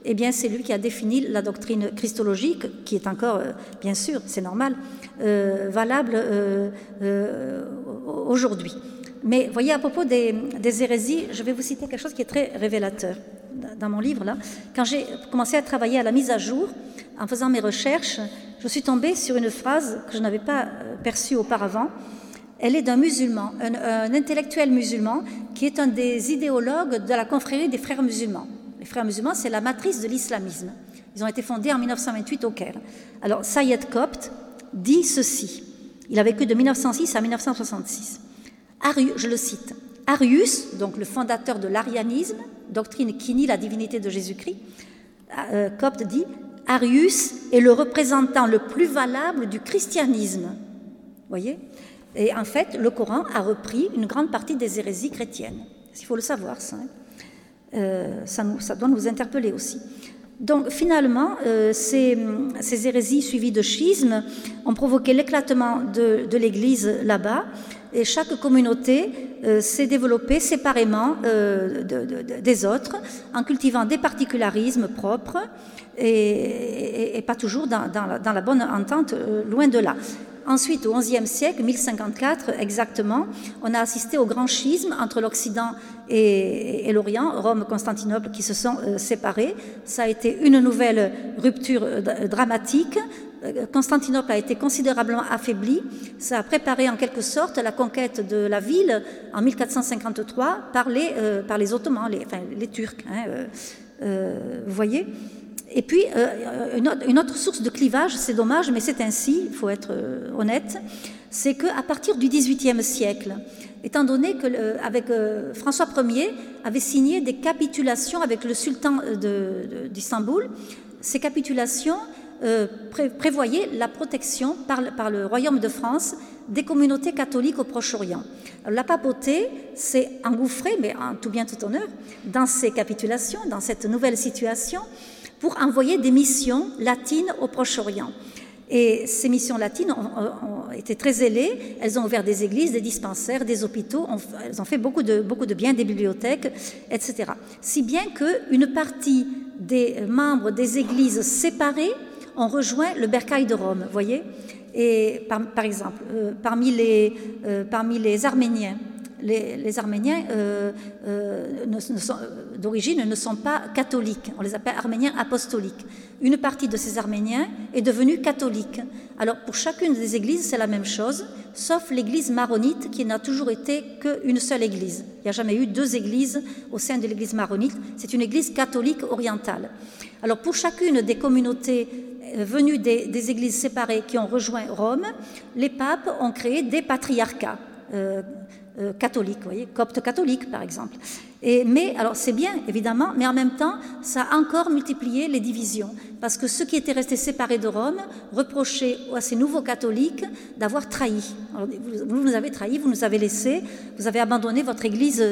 eh bien, c'est lui qui a défini la doctrine christologique, qui est encore, euh, bien sûr, c'est normal, euh, valable euh, aujourd'hui. Mais voyez, à propos des, hérésies, je vais vous citer quelque chose qui est très révélateur dans mon livre là. Quand j'ai commencé à travailler à la mise à jour, en faisant mes recherches, je suis tombée sur une phrase que je n'avais pas perçue auparavant. Elle est d'un musulman, un intellectuel musulman, qui est un des idéologues de la confrérie des frères musulmans les frères musulmans, c'est la matrice de l'islamisme. Ils ont été fondés en 1928 au Caire. Alors, Sayed Kopt dit ceci. Il a vécu de 1906 à 1966. Arius, je le cite. Arius, donc le fondateur de l'arianisme, doctrine qui nie la divinité de Jésus-Christ, euh, Copt dit Arius est le représentant le plus valable du christianisme. Voyez? Et en fait, le Coran a repris une grande partie des hérésies chrétiennes. Il faut le savoir, ça. Hein. Euh, ça, doit nous interpeller aussi. Donc finalement, euh, ces, hérésies suivies de schismes ont provoqué l'éclatement de, l'Église là-bas, et chaque communauté euh, s'est développée séparément des autres, en cultivant des particularismes propres, et, pas toujours dans, la, bonne entente, loin de là. Ensuite, au XIe siècle, 1054 exactement, on a assisté au grand schisme entre l'Occident et, l'Orient, Rome, Constantinople, qui se sont euh, séparés. Ça a été une nouvelle rupture euh, dramatique. Euh, Constantinople a été considérablement affaiblie. Ça a préparé en quelque sorte la conquête de la ville en 1453 par les, Ottomans, les Turcs. Hein, vous voyez et puis, une autre, source de clivage, c'est dommage, mais c'est ainsi, il faut être honnête, c'est qu'à partir du XVIIIe siècle, étant donné que euh, euh, François Ier avait signé des capitulations avec le sultan euh, d'Istanbul. Ces capitulations prévoyaient la protection par, par, le royaume de France des communautés catholiques au Proche-Orient. La papauté s'est engouffrée, mais en tout bien tout honneur, dans ces capitulations, dans cette nouvelle situation, pour envoyer des missions latines au Proche-Orient. Et ces missions latines ont, été très zélées. Elles ont ouvert des églises, des dispensaires, des hôpitaux. elles ont fait beaucoup de, beaucoup de biens, des bibliothèques, etc. Si bien qu'une partie des membres des églises séparées ont rejoint le bercail de Rome, voyez? Et par, exemple, euh, parmi, les, euh, parmi les Arméniens, les, Arméniens euh, euh, d'origine ne sont pas catholiques. On les appelle Arméniens apostoliques. Une partie de ces Arméniens est devenue catholique. Alors pour chacune des églises, c'est la même chose, sauf l'église maronite qui n'a toujours été qu'une seule église. Il n'y a jamais eu deux églises au sein de l'église maronite. C'est une église catholique orientale. Alors pour chacune des communautés euh, venues des, églises séparées qui ont rejoint Rome, les papes ont créé des patriarcats. Euh, catholique, vous voyez, copte catholique par exemple. Et, mais alors c'est bien évidemment, mais en même temps ça a encore multiplié les divisions parce que ceux qui étaient restés séparés de Rome reprochaient à ces nouveaux catholiques d'avoir trahi. vous, nous avez trahi, vous nous avez laissé, vous avez abandonné votre Église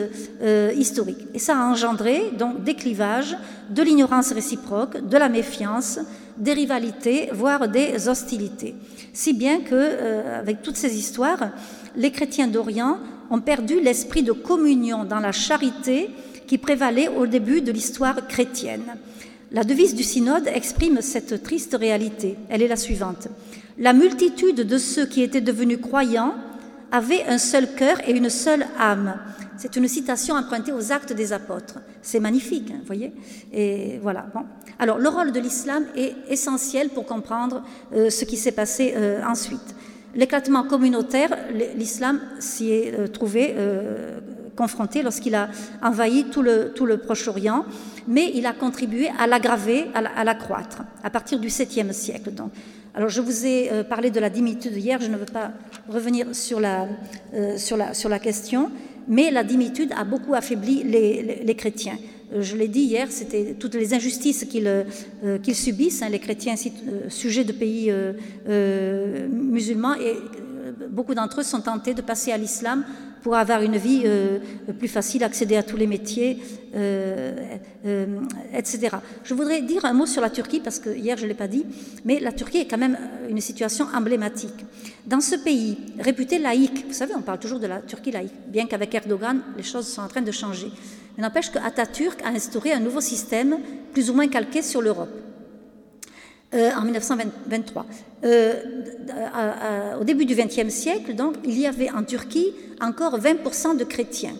euh, historique. Et ça a engendré donc des clivages, de l'ignorance réciproque, de la méfiance, des rivalités, voire des hostilités. Si bien que euh, avec toutes ces histoires, les chrétiens d'Orient ont perdu l'esprit de communion dans la charité qui prévalait au début de l'histoire chrétienne. La devise du synode exprime cette triste réalité. Elle est la suivante. La multitude de ceux qui étaient devenus croyants avaient un seul cœur et une seule âme. C'est une citation empruntée aux actes des apôtres. C'est magnifique, vous voyez Et voilà. Bon. Alors, le rôle de l'islam est essentiel pour comprendre euh, ce qui s'est passé euh, ensuite l'éclatement communautaire, l'islam s'y est euh, trouvé confronté lorsqu'il a envahi tout le, Proche-Orient, mais il a contribué à l'aggraver, à l'accroître, à partir du 7e siècle. Donc. Alors je vous ai parlé de la dimitude hier, je ne veux pas revenir sur la question, mais la dimitude a beaucoup affaibli les, les, chrétiens. je l'ai dit hier, c'était toutes les injustices qu'ils subissent, hein, les chrétiens sujets de pays musulmans, et beaucoup d'entre eux sont tentés de passer à l'islam pour avoir une vie euh, plus facile, accéder à tous les métiers, euh, euh, etc. Je voudrais dire un mot sur la Turquie, parce que hier je ne l'ai pas dit, mais la Turquie est quand même une situation emblématique. Dans ce pays réputé laïque, vous savez, on parle toujours de la Turquie laïque, bien qu'avec Erdogan, les choses sont en train de changer. Mais n'empêche qu'Atatürk a instauré un nouveau système, plus ou moins calqué sur l'Europe. En 1923. au début du XXe siècle, donc, il y avait en Turquie encore 20% de chrétiens.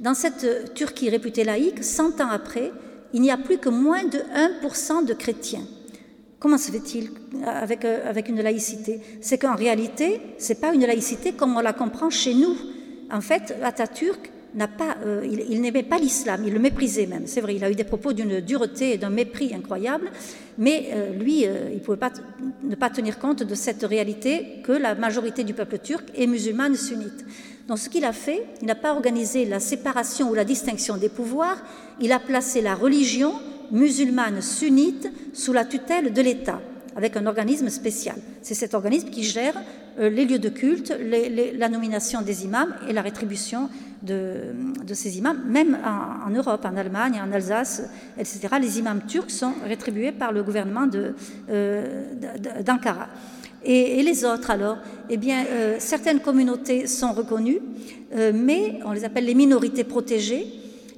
Dans cette Turquie réputée laïque, 100 ans après, il n'y a plus que moins de 1% de chrétiens. Comment se fait-il avec, euh, avec une laïcité? C'est qu'en réalité, ce n'est pas une laïcité comme on la comprend chez nous. En fait, Atatürk euh, il, n'aimait pas l'islam, il le méprisait même. C'est vrai, il a eu des propos d'une dureté et d'un mépris incroyable, mais euh, lui, il ne pouvait pas ne pas tenir compte de cette réalité que la majorité du peuple turc est musulmane sunnite. Donc ce qu'il a fait, il n'a pas organisé la séparation ou la distinction des pouvoirs, il a placé la religion musulmane sunnite sous la tutelle de l'État, avec un organisme spécial. C'est cet organisme qui gère euh, les lieux de culte, la nomination des imams et la rétribution de, ces imams, même en, Europe, en Allemagne, en Alsace, etc. Les imams turcs sont rétribués par le gouvernement euh, d'Ankara. Et, les autres, alors? Eh bien, euh, certaines communautés sont reconnues, euh, mais on les appelle les minorités protégées,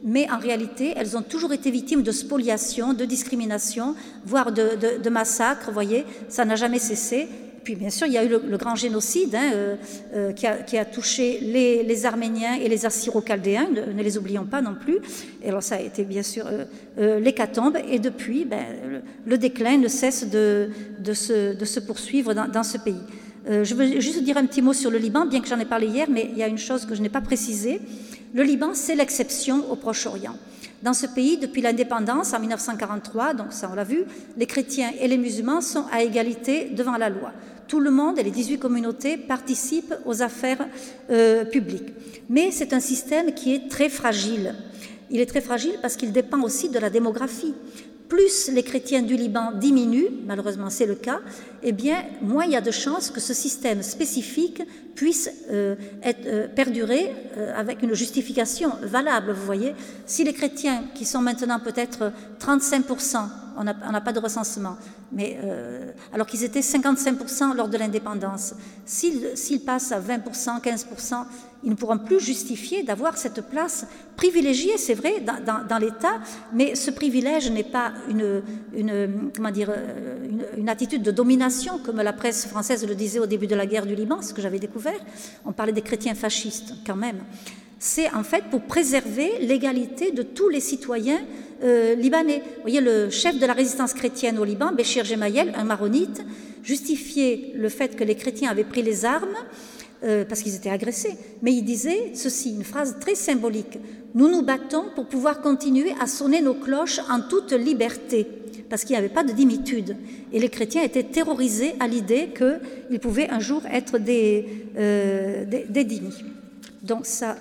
mais en réalité, elles ont toujours été victimes de spoliation, de discrimination, voire de, de massacres, vous voyez, ça n'a jamais cessé puis bien sûr, il y a eu le, grand génocide hein, euh, euh, qui, a, touché les, Arméniens et les Assyro-Chaldéens, ne, les oublions pas non plus. Et alors ça a été bien sûr euh, l'hécatombe, et depuis, ben, le, déclin ne cesse de, se, poursuivre dans, ce pays. je veux juste dire un petit mot sur le Liban, bien que j'en ai parlé hier, mais il y a une chose que je n'ai pas précisée. Le Liban, c'est l'exception au Proche-Orient. Dans ce pays, depuis l'indépendance en 1943, donc ça on l'a vu, les chrétiens et les musulmans sont à égalité devant la loi tout le monde et les 18 communautés participent aux affaires euh, publiques. Mais c'est un système qui est très fragile. Il est très fragile parce qu'il dépend aussi de la démographie. Plus les chrétiens du Liban diminuent, malheureusement c'est le cas, eh bien moins il y a de chances que ce système spécifique puisse euh, être, euh, perdurer avec une justification valable. Vous voyez, si les chrétiens qui sont maintenant peut-être 35% on n'a pas de recensement, mais euh, alors qu'ils étaient 55% lors de l'indépendance. S'ils passent à 20%, 15%, ils ne pourront plus justifier d'avoir cette place privilégiée, c'est vrai, dans, l'État, mais ce privilège n'est pas une, comment dire, euh, une, attitude de domination, comme la presse française le disait au début de la guerre du Liban, ce que j'avais découvert. On parlait des chrétiens fascistes, quand même. C'est en fait pour préserver l'égalité de tous les citoyens euh, libanais. Vous voyez, le chef de la résistance chrétienne au Liban, Béchir Gemayel, un maronite, justifiait le fait que les chrétiens avaient pris les armes euh, parce qu'ils étaient agressés. Mais il disait ceci, une phrase très symbolique. Nous nous battons pour pouvoir continuer à sonner nos cloches en toute liberté, parce qu'il n'y avait pas de dimitude. Et les chrétiens étaient terrorisés à l'idée qu'ils pouvaient un jour être des, euh, Donc ça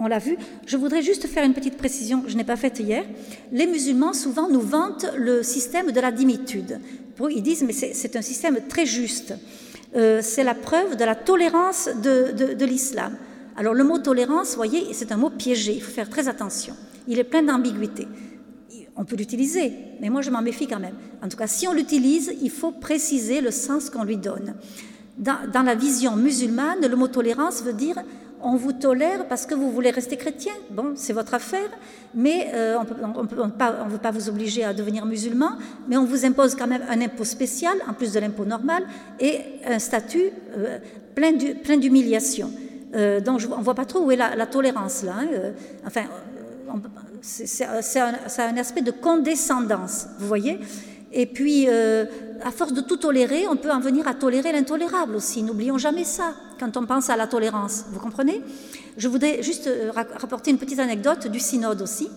on l'a vu. Je voudrais juste faire une petite précision que je n'ai pas faite hier. Les musulmans, souvent, nous vantent le système de la dimitude. Ils disent, mais c'est un système très juste. Euh, c'est la preuve de la tolérance de, l'islam. Alors le mot tolérance, voyez, c'est un mot piégé, il faut faire très attention. Il est plein d'ambiguïté. On peut l'utiliser, mais moi je m'en méfie quand même. En tout cas, si on l'utilise, il faut préciser le sens qu'on lui donne. dans, la vision musulmane, le mot tolérance veut dire on vous tolère parce que vous voulez rester chrétien. Bon, c'est votre affaire, mais euh, on ne veut pas vous obliger à devenir musulman, mais on vous impose quand même un impôt spécial, en plus de l'impôt normal, et un statut euh, plein d'humiliation. Euh, donc on ne voit pas trop où est la, tolérance là. Hein, enfin, c'est un, aspect de condescendance, vous voyez et puis, à force de tout tolérer, on peut en venir à tolérer l'intolérable aussi. N'oublions jamais ça quand on pense à la tolérance. Vous comprenez? Je voudrais juste euh, rapporter une petite anecdote du synode aussi.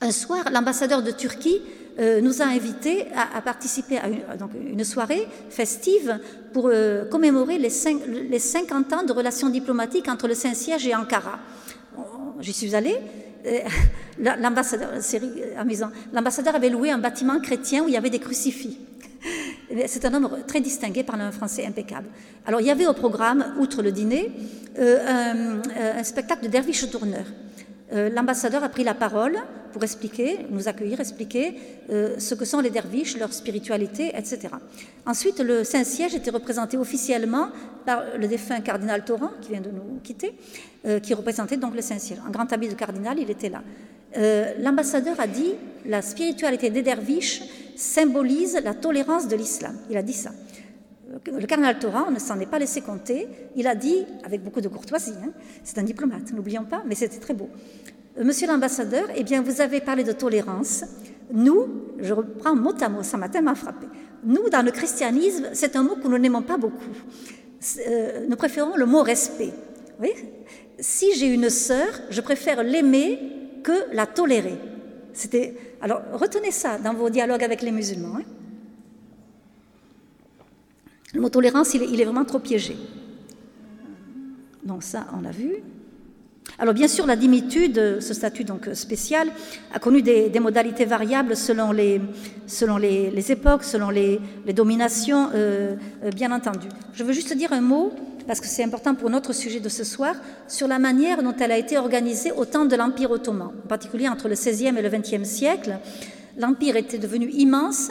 Un soir, l'ambassadeur de Turquie euh, nous a invités à, participer à une, soirée festive pour commémorer les, les 50 ans de relations diplomatiques entre le Saint-Siège et Ankara. J'y suis allée l'ambassadeur avait loué un bâtiment chrétien où il y avait des crucifix. C'est un homme très distingué, parlant un français impeccable. Alors il y avait au programme, outre le dîner, un, un spectacle de derviche tourneur. Euh, l'ambassadeur a pris la parole pour expliquer, nous accueillir, expliquer euh, ce que sont les derviches, leur spiritualité, etc. Ensuite, le Saint-Siège était représenté officiellement par le défunt cardinal Torrent, qui vient de nous quitter, euh, qui représentait donc le Saint-Siège. En grand habit de cardinal, il était là. L'ambassadeur a dit la spiritualité des derviches symbolise la tolérance de l'islam. Il a dit ça le cardinal Torrent ne s'en est pas laissé compter. Il a dit, avec beaucoup de courtoisie, hein, c'est un diplomate, n'oublions pas, mais c'était très beau. Euh, monsieur l'ambassadeur, eh bien, vous avez parlé de tolérance. Nous, je reprends mot à mot, ça m'a tellement frappé. Nous, dans le christianisme, c'est un mot que nous n'aimons pas beaucoup. Euh, nous préférons le mot respect. Oui? Si j'ai une sœur, je préfère l'aimer que la tolérer. Alors retenez ça dans vos dialogues avec les musulmans. Hein. Le mot tolérance, il est, vraiment trop piégé. Donc ça, on l'a vu. Alors bien sûr, la dimitude, ce statut donc spécial, a connu des, modalités variables selon les, époques, selon les, dominations, euh, euh, bien entendu. Je veux juste dire un mot, parce que c'est important pour notre sujet de ce soir, sur la manière dont elle a été organisée au temps de l'Empire ottoman, en particulier entre le XVIe et le XXe siècle. L'Empire était devenu immense,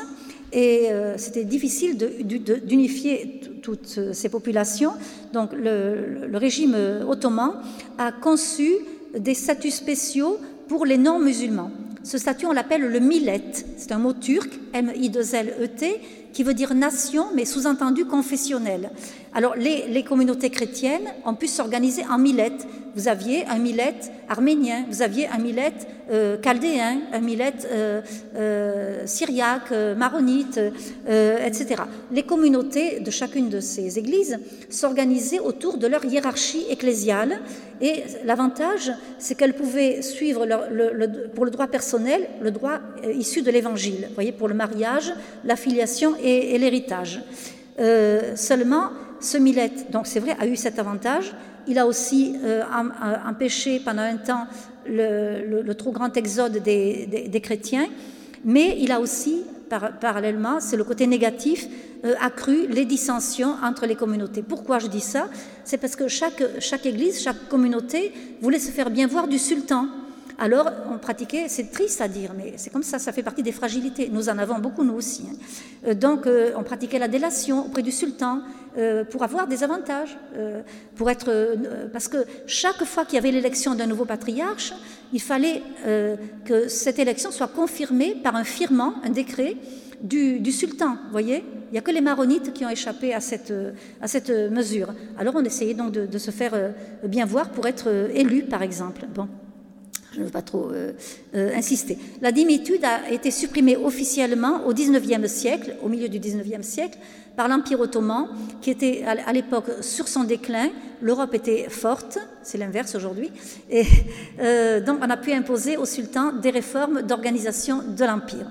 et euh, c'était difficile d'unifier toutes ces populations. Donc le, régime ottoman a conçu des statuts spéciaux pour les non-musulmans. Ce statut, on l'appelle le millet. C'est un mot turc, M-I-2-L-E-T, qui veut dire nation, mais sous-entendu confessionnel. Alors, les, communautés chrétiennes ont pu s'organiser en millet. Vous aviez un millet arménien, vous aviez un millet euh, chaldéen, un millet euh, euh, syriaque, maronite, etc. Les communautés de chacune de ces églises s'organisaient autour de leur hiérarchie ecclésiale et l'avantage, c'est qu'elles pouvaient suivre pour le droit personnel le droit issu de l'évangile, voyez, pour le mariage, l'affiliation et, et l'héritage. seulement, ce millet, donc c'est vrai, a eu cet avantage. Il a aussi empêché pendant un temps le, trop grand exode des, chrétiens, mais il a aussi, parallèlement, c'est le côté négatif, euh, accru les dissensions entre les communautés. Pourquoi je dis ça? C'est parce que chaque, chaque église, chaque communauté voulait se faire bien voir du sultan. Alors, on pratiquait, c'est triste à dire, mais c'est comme ça, ça fait partie des fragilités. Nous en avons beaucoup, nous aussi. Hein. Euh, donc, euh, on pratiquait la délation auprès du sultan euh, pour avoir des avantages, pour être, parce que chaque fois qu'il y avait l'élection d'un nouveau patriarche, il fallait que cette élection soit confirmée par un firmant, un décret du, sultan. Voyez, il n'y a que les maronites qui ont échappé à cette, mesure. Alors, on essayait donc de, se faire bien voir pour être élu, par exemple. Bon. Je ne veux pas trop euh, euh, insister. La dimitude a été supprimée officiellement au XIXe siècle, au milieu du XIXe siècle, par l'Empire ottoman, qui était à l'époque sur son déclin. L'Europe était forte, c'est l'inverse aujourd'hui, et euh, donc on a pu imposer au sultan des réformes d'organisation de l'Empire.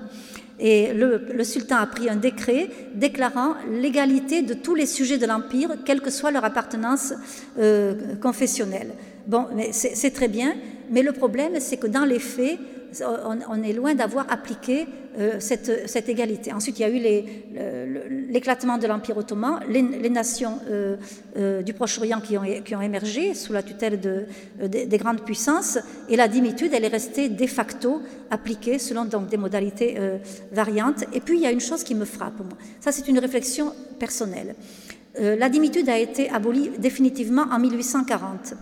Et le, sultan a pris un décret déclarant l'égalité de tous les sujets de l'Empire, quelle que soit leur appartenance confessionnelle. Bon, c'est très bien, mais le problème, c'est que dans les faits, on, est loin d'avoir appliqué euh, cette, égalité. Ensuite, il y a eu l'éclatement de l'Empire ottoman, les, nations euh, euh, du Proche-Orient qui ont, émergé sous la tutelle de, des grandes puissances, et la dimitude, elle est restée de facto appliquée selon donc, des modalités variantes. Et puis, il y a une chose qui me frappe, moi. Ça, c'est une réflexion personnelle. la dimitude a été abolie définitivement en 1840.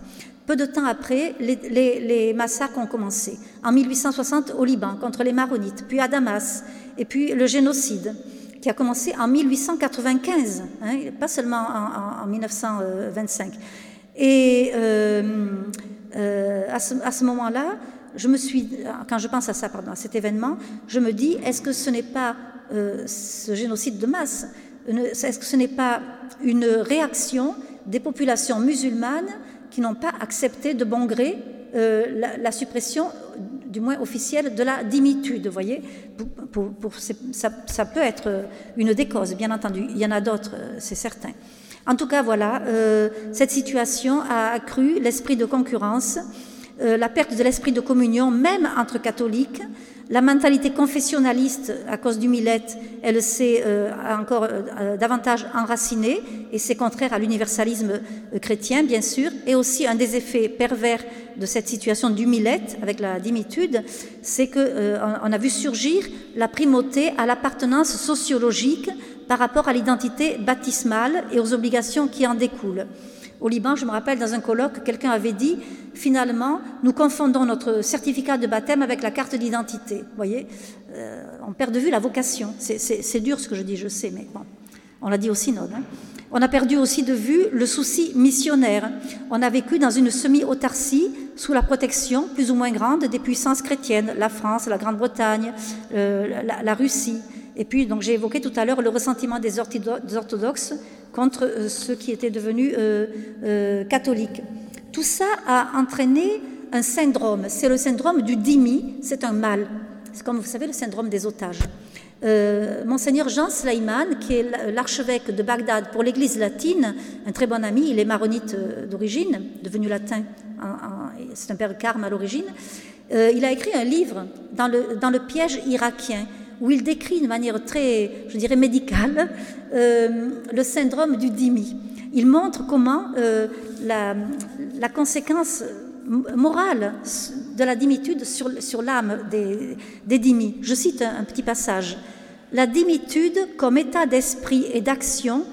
Peu de temps après, les, massacres ont commencé. En 1860 au Liban contre les Maronites, puis à Damas, et puis le génocide qui a commencé en 1895, hein, pas seulement en, 1925. Et euh, euh, à ce, moment-là, quand je pense à ça, à cet événement, je me dis, est-ce que ce n'est pas euh, ce génocide de masse, est-ce que ce n'est pas une réaction des populations musulmanes qui n'ont pas accepté de bon gré euh, la, suppression, du moins officielle, de la dimitude. Vous voyez, ça, peut être une des causes, bien entendu. Il y en a d'autres, euh, c'est certain. En tout cas, voilà, euh, cette situation a accru l'esprit de concurrence la perte de l'esprit de communion, même entre catholiques, la mentalité confessionnaliste, à cause du millet, elle s'est euh, encore euh, davantage enracinée et c'est contraire à l'universalisme euh, chrétien, bien sûr. Et aussi, un des effets pervers de cette situation du millet avec la dimitude, c'est qu'on on a vu surgir la primauté à l'appartenance sociologique par rapport à l'identité baptismale et aux obligations qui en découlent. Au Liban, je me rappelle, dans un colloque, quelqu'un avait dit finalement, nous confondons notre certificat de baptême avec la carte d'identité. Vous voyez, euh, on perd de vue la vocation. C'est dur ce que je dis, je sais, mais bon, on l'a dit au synode. Hein. On a perdu aussi de vue le souci missionnaire. On a vécu dans une semi-autarcie sous la protection plus ou moins grande des puissances chrétiennes, la France, la Grande-Bretagne, euh, la, Russie. Et puis, donc, j'ai évoqué tout à l'heure le ressentiment des orthodoxes contre euh, ceux qui étaient devenus euh, euh, catholiques. Tout ça a entraîné un syndrome. C'est le syndrome du dhimmi, c'est un mal. C'est comme vous savez le syndrome des otages. Monseigneur Jean Sleiman, qui est l'archevêque de Bagdad pour l'Église latine, un très bon ami, il est maronite d'origine, devenu latin, c'est un père carme à l'origine, il a écrit un livre dans le, dans le piège irakien où il décrit de manière très, je dirais, médicale euh, le syndrome du dhimmi. Il montre comment euh, la, conséquence morale de la dimitude sur, sur l'âme des, des Je cite un, petit passage. La dimitude comme état d'esprit et d'action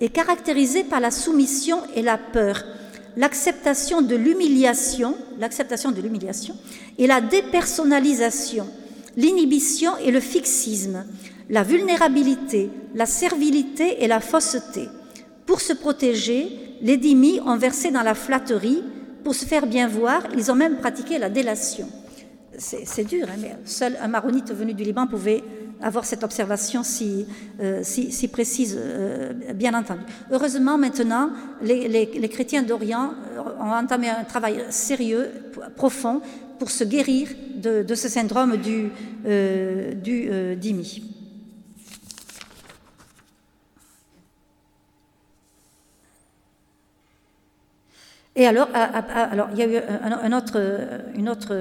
est caractérisée par la soumission et la peur, l'acceptation de l'humiliation, l'acceptation de l'humiliation et la dépersonnalisation l'inhibition et le fixisme, la vulnérabilité, la servilité et la fausseté. Pour se protéger, les dhimis ont versé dans la flatterie. Pour se faire bien voir, ils ont même pratiqué la délation. C'est dur, hein, mais seul un maronite venu du Liban pouvait avoir cette observation si, euh, si, précise, euh, bien entendu. Heureusement, maintenant, les, les chrétiens d'Orient euh, ont entamé un travail sérieux, profond, pour se guérir de, ce syndrome du, euh, du euh, DIMI. Et alors, alors, il y a eu un, autre, une autre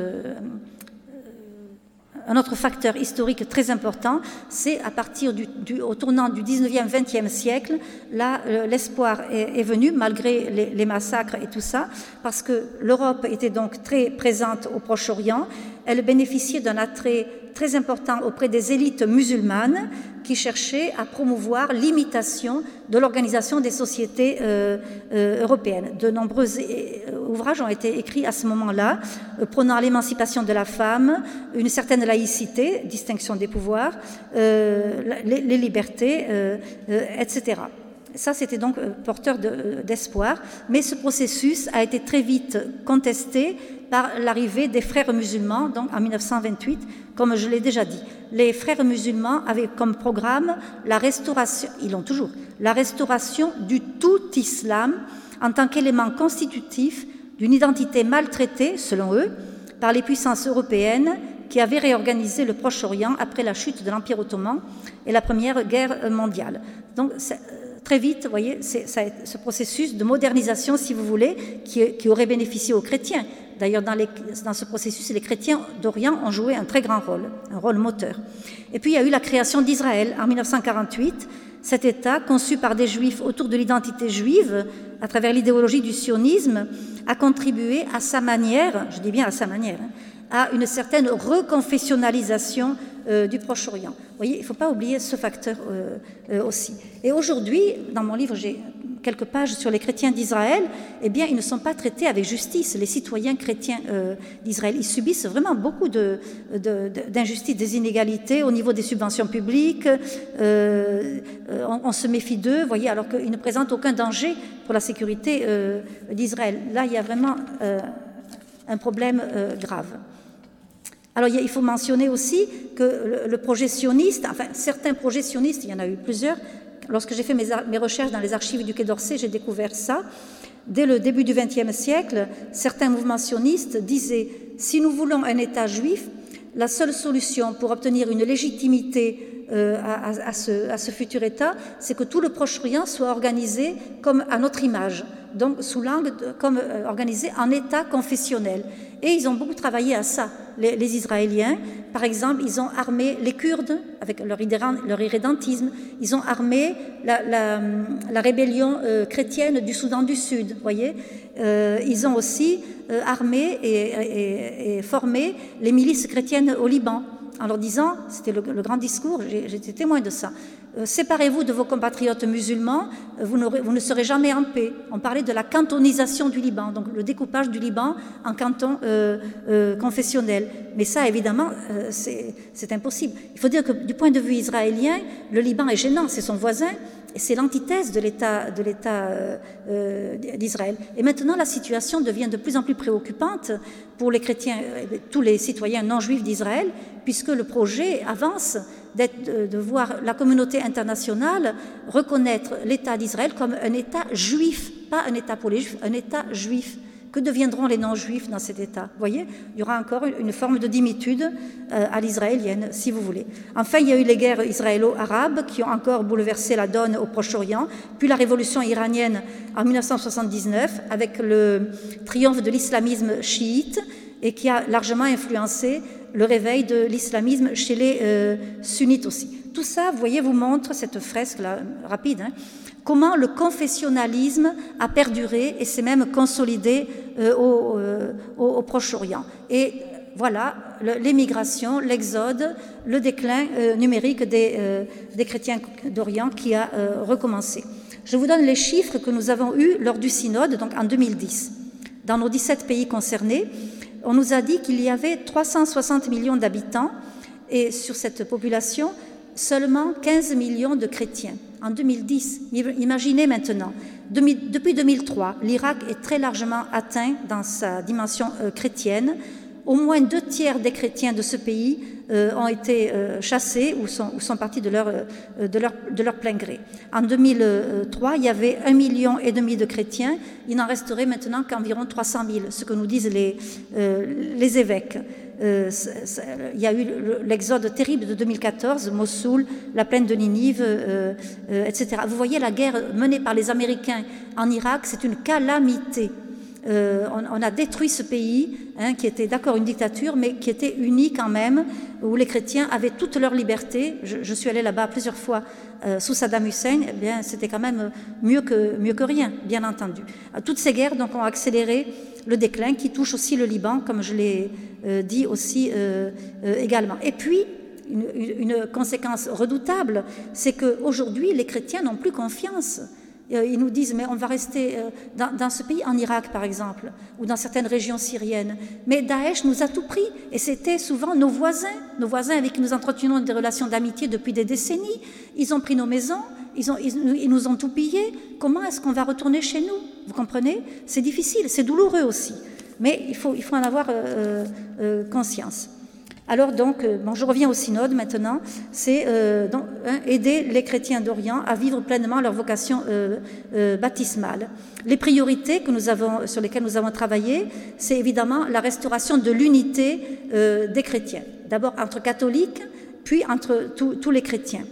un autre facteur historique très important, c'est à partir du, au tournant du 19e, 20e siècle, là, euh, l'espoir est, venu, malgré les, les, massacres et tout ça, parce que l'Europe était donc très présente au Proche-Orient, elle bénéficiait d'un attrait très important auprès des élites musulmanes qui cherchaient à promouvoir l'imitation de l'organisation des sociétés euh, euh, européennes. De nombreux euh, ouvrages ont été écrits à ce moment-là, prenant l'émancipation de la femme, une certaine laïcité, distinction des pouvoirs, les, libertés, etc. Ça, c'était donc porteur d'espoir, mais ce processus a été très vite contesté par l'arrivée des frères musulmans, donc en 1928, comme je l'ai déjà dit. Les frères musulmans avaient comme programme la restauration, ils l'ont toujours, la restauration du tout islam en tant qu'élément constitutif d'une identité maltraitée, selon eux, par les puissances européennes qui avaient réorganisé le Proche-Orient après la chute de l'Empire ottoman et la Première Guerre mondiale. Donc, très vite, vous voyez, ce processus de modernisation, si vous voulez, qui, qui aurait bénéficié aux chrétiens, D'ailleurs, dans, ce processus, les chrétiens d'Orient ont joué un très grand rôle, un rôle moteur. Et puis, il y a eu la création d'Israël en 1948. Cet État, conçu par des juifs autour de l'identité juive, à travers l'idéologie du sionisme, a contribué à sa manière, je dis bien à sa manière, hein, à une certaine reconfessionnalisation euh, du Proche-Orient. Vous voyez, il ne faut pas oublier ce facteur euh, euh, aussi. Et aujourd'hui, dans mon livre, j'ai quelques pages sur les chrétiens d'Israël, eh bien, ils ne sont pas traités avec justice, les citoyens chrétiens d'Israël. Ils subissent vraiment beaucoup d'injustices, de, des inégalités au niveau des subventions publiques. Euh, on, se méfie d'eux, voyez, alors qu'ils ne présentent aucun danger pour la sécurité d'Israël. Là, il y a vraiment un problème grave. Alors, il faut mentionner aussi que le, projet sioniste, enfin, certains projets sionistes, il y en a eu plusieurs, Lorsque j'ai fait mes, recherches dans les archives du Quai d'Orsay, j'ai découvert ça. Dès le début du XXe siècle, certains mouvements sionistes disaient si nous voulons un État juif, la seule solution pour obtenir une légitimité euh, à, ce, futur État, c'est que tout le Proche-Orient soit organisé comme à notre image. Donc sous l'angle comme euh, organisé en État confessionnel. Et ils ont beaucoup travaillé à ça, les, Israéliens. Par exemple, ils ont armé les Kurdes avec leur, irrédentisme. Ils ont armé la, la, rébellion euh, chrétienne du Soudan du Sud, voyez. Euh, ils ont aussi armé et, formé les milices chrétiennes au Liban en leur disant, c'était le, grand discours, j'étais témoin de ça, euh, séparez-vous de vos compatriotes musulmans, euh, vous, ne serez jamais en paix. On parlait de la cantonisation du Liban, donc le découpage du Liban en canton euh, confessionnel. Mais ça, évidemment, c'est impossible. Il faut dire que du point de vue israélien, le Liban est gênant, c'est son voisin, et c'est l'antithèse de l'État de l'État d'Israël. Et maintenant, la situation devient de plus en plus préoccupante pour les chrétiens, tous les citoyens non juifs d'Israël, puisque le projet avance de voir la communauté internationale reconnaître l'État d'Israël comme un État juif, pas un État pour les juifs, un État juif. Que deviendront les non-juifs dans cet État? Vous voyez, il y aura encore une forme de dimitude euh, à l'israélienne, si vous voulez. Enfin, il y a eu les guerres israélo-arabes qui ont encore bouleversé la donne au Proche-Orient, puis la révolution iranienne en 1979 avec le triomphe de l'islamisme chiite et qui a largement influencé le réveil de l'islamisme chez les euh, sunnites aussi. Tout ça, vous voyez, vous montre cette fresque là, rapide, hein, comment le confessionnalisme a perduré et s'est même consolidé euh, euh, au, Proche-Orient. Et voilà, l'émigration, l'exode, le déclin numérique des chrétiens d'Orient qui a recommencé. Je vous donne les chiffres que nous avons eus lors du synode, donc en 2010. Dans nos 17 pays concernés, on nous a dit qu'il y avait 360 millions d'habitants et sur cette population, seulement 15 millions de chrétiens. En 2010, imaginez maintenant, depuis 2003, l'Irak est très largement atteint dans sa dimension euh, chrétienne. Au moins deux tiers des chrétiens de ce pays euh, ont été euh, chassés ou sont, partis de leur, de, leur, de leur, plein gré. En 2003, il y avait un million et demi de chrétiens. Il n'en resterait maintenant qu'environ 300 000, ce que nous disent les, les évêques. Euh, il y a eu l'exode terrible de 2014, Mossoul, la plaine de Ninive, euh, euh, etc. Vous voyez, la guerre menée par les Américains en Irak, c'est une calamité. On, a détruit ce pays, hein, qui était d'accord une dictature, mais qui était uni quand même, où les chrétiens avaient toute leur liberté. Je, suis allée là-bas plusieurs fois sous Saddam Hussein. Eh bien, c'était quand même mieux que, mieux que rien, bien entendu. Toutes ces guerres donc, ont accéléré le déclin qui touche aussi le Liban, comme je l'ai euh, dit aussi euh, euh, également. Et puis, une, conséquence redoutable, c'est qu'aujourd'hui, les chrétiens n'ont plus confiance. Ils nous disent, mais on va rester dans, ce pays, en Irak par exemple, ou dans certaines régions syriennes. Mais Daesh nous a tout pris, et c'était souvent nos voisins, nos voisins avec qui nous entretenons des relations d'amitié depuis des décennies. Ils ont pris nos maisons, ils, nous ont tout pillé. Comment est-ce qu'on va retourner chez nous? Vous comprenez? C'est difficile, c'est douloureux aussi mais il faut, en avoir euh, euh, euh, conscience. Alors donc, bon, je reviens au synode maintenant, c'est aider les chrétiens d'Orient à vivre pleinement leur vocation baptismale. Les priorités sur lesquelles nous avons travaillé, c'est évidemment la restauration de l'unité des chrétiens, d'abord entre catholiques, puis entre tous les chrétiens.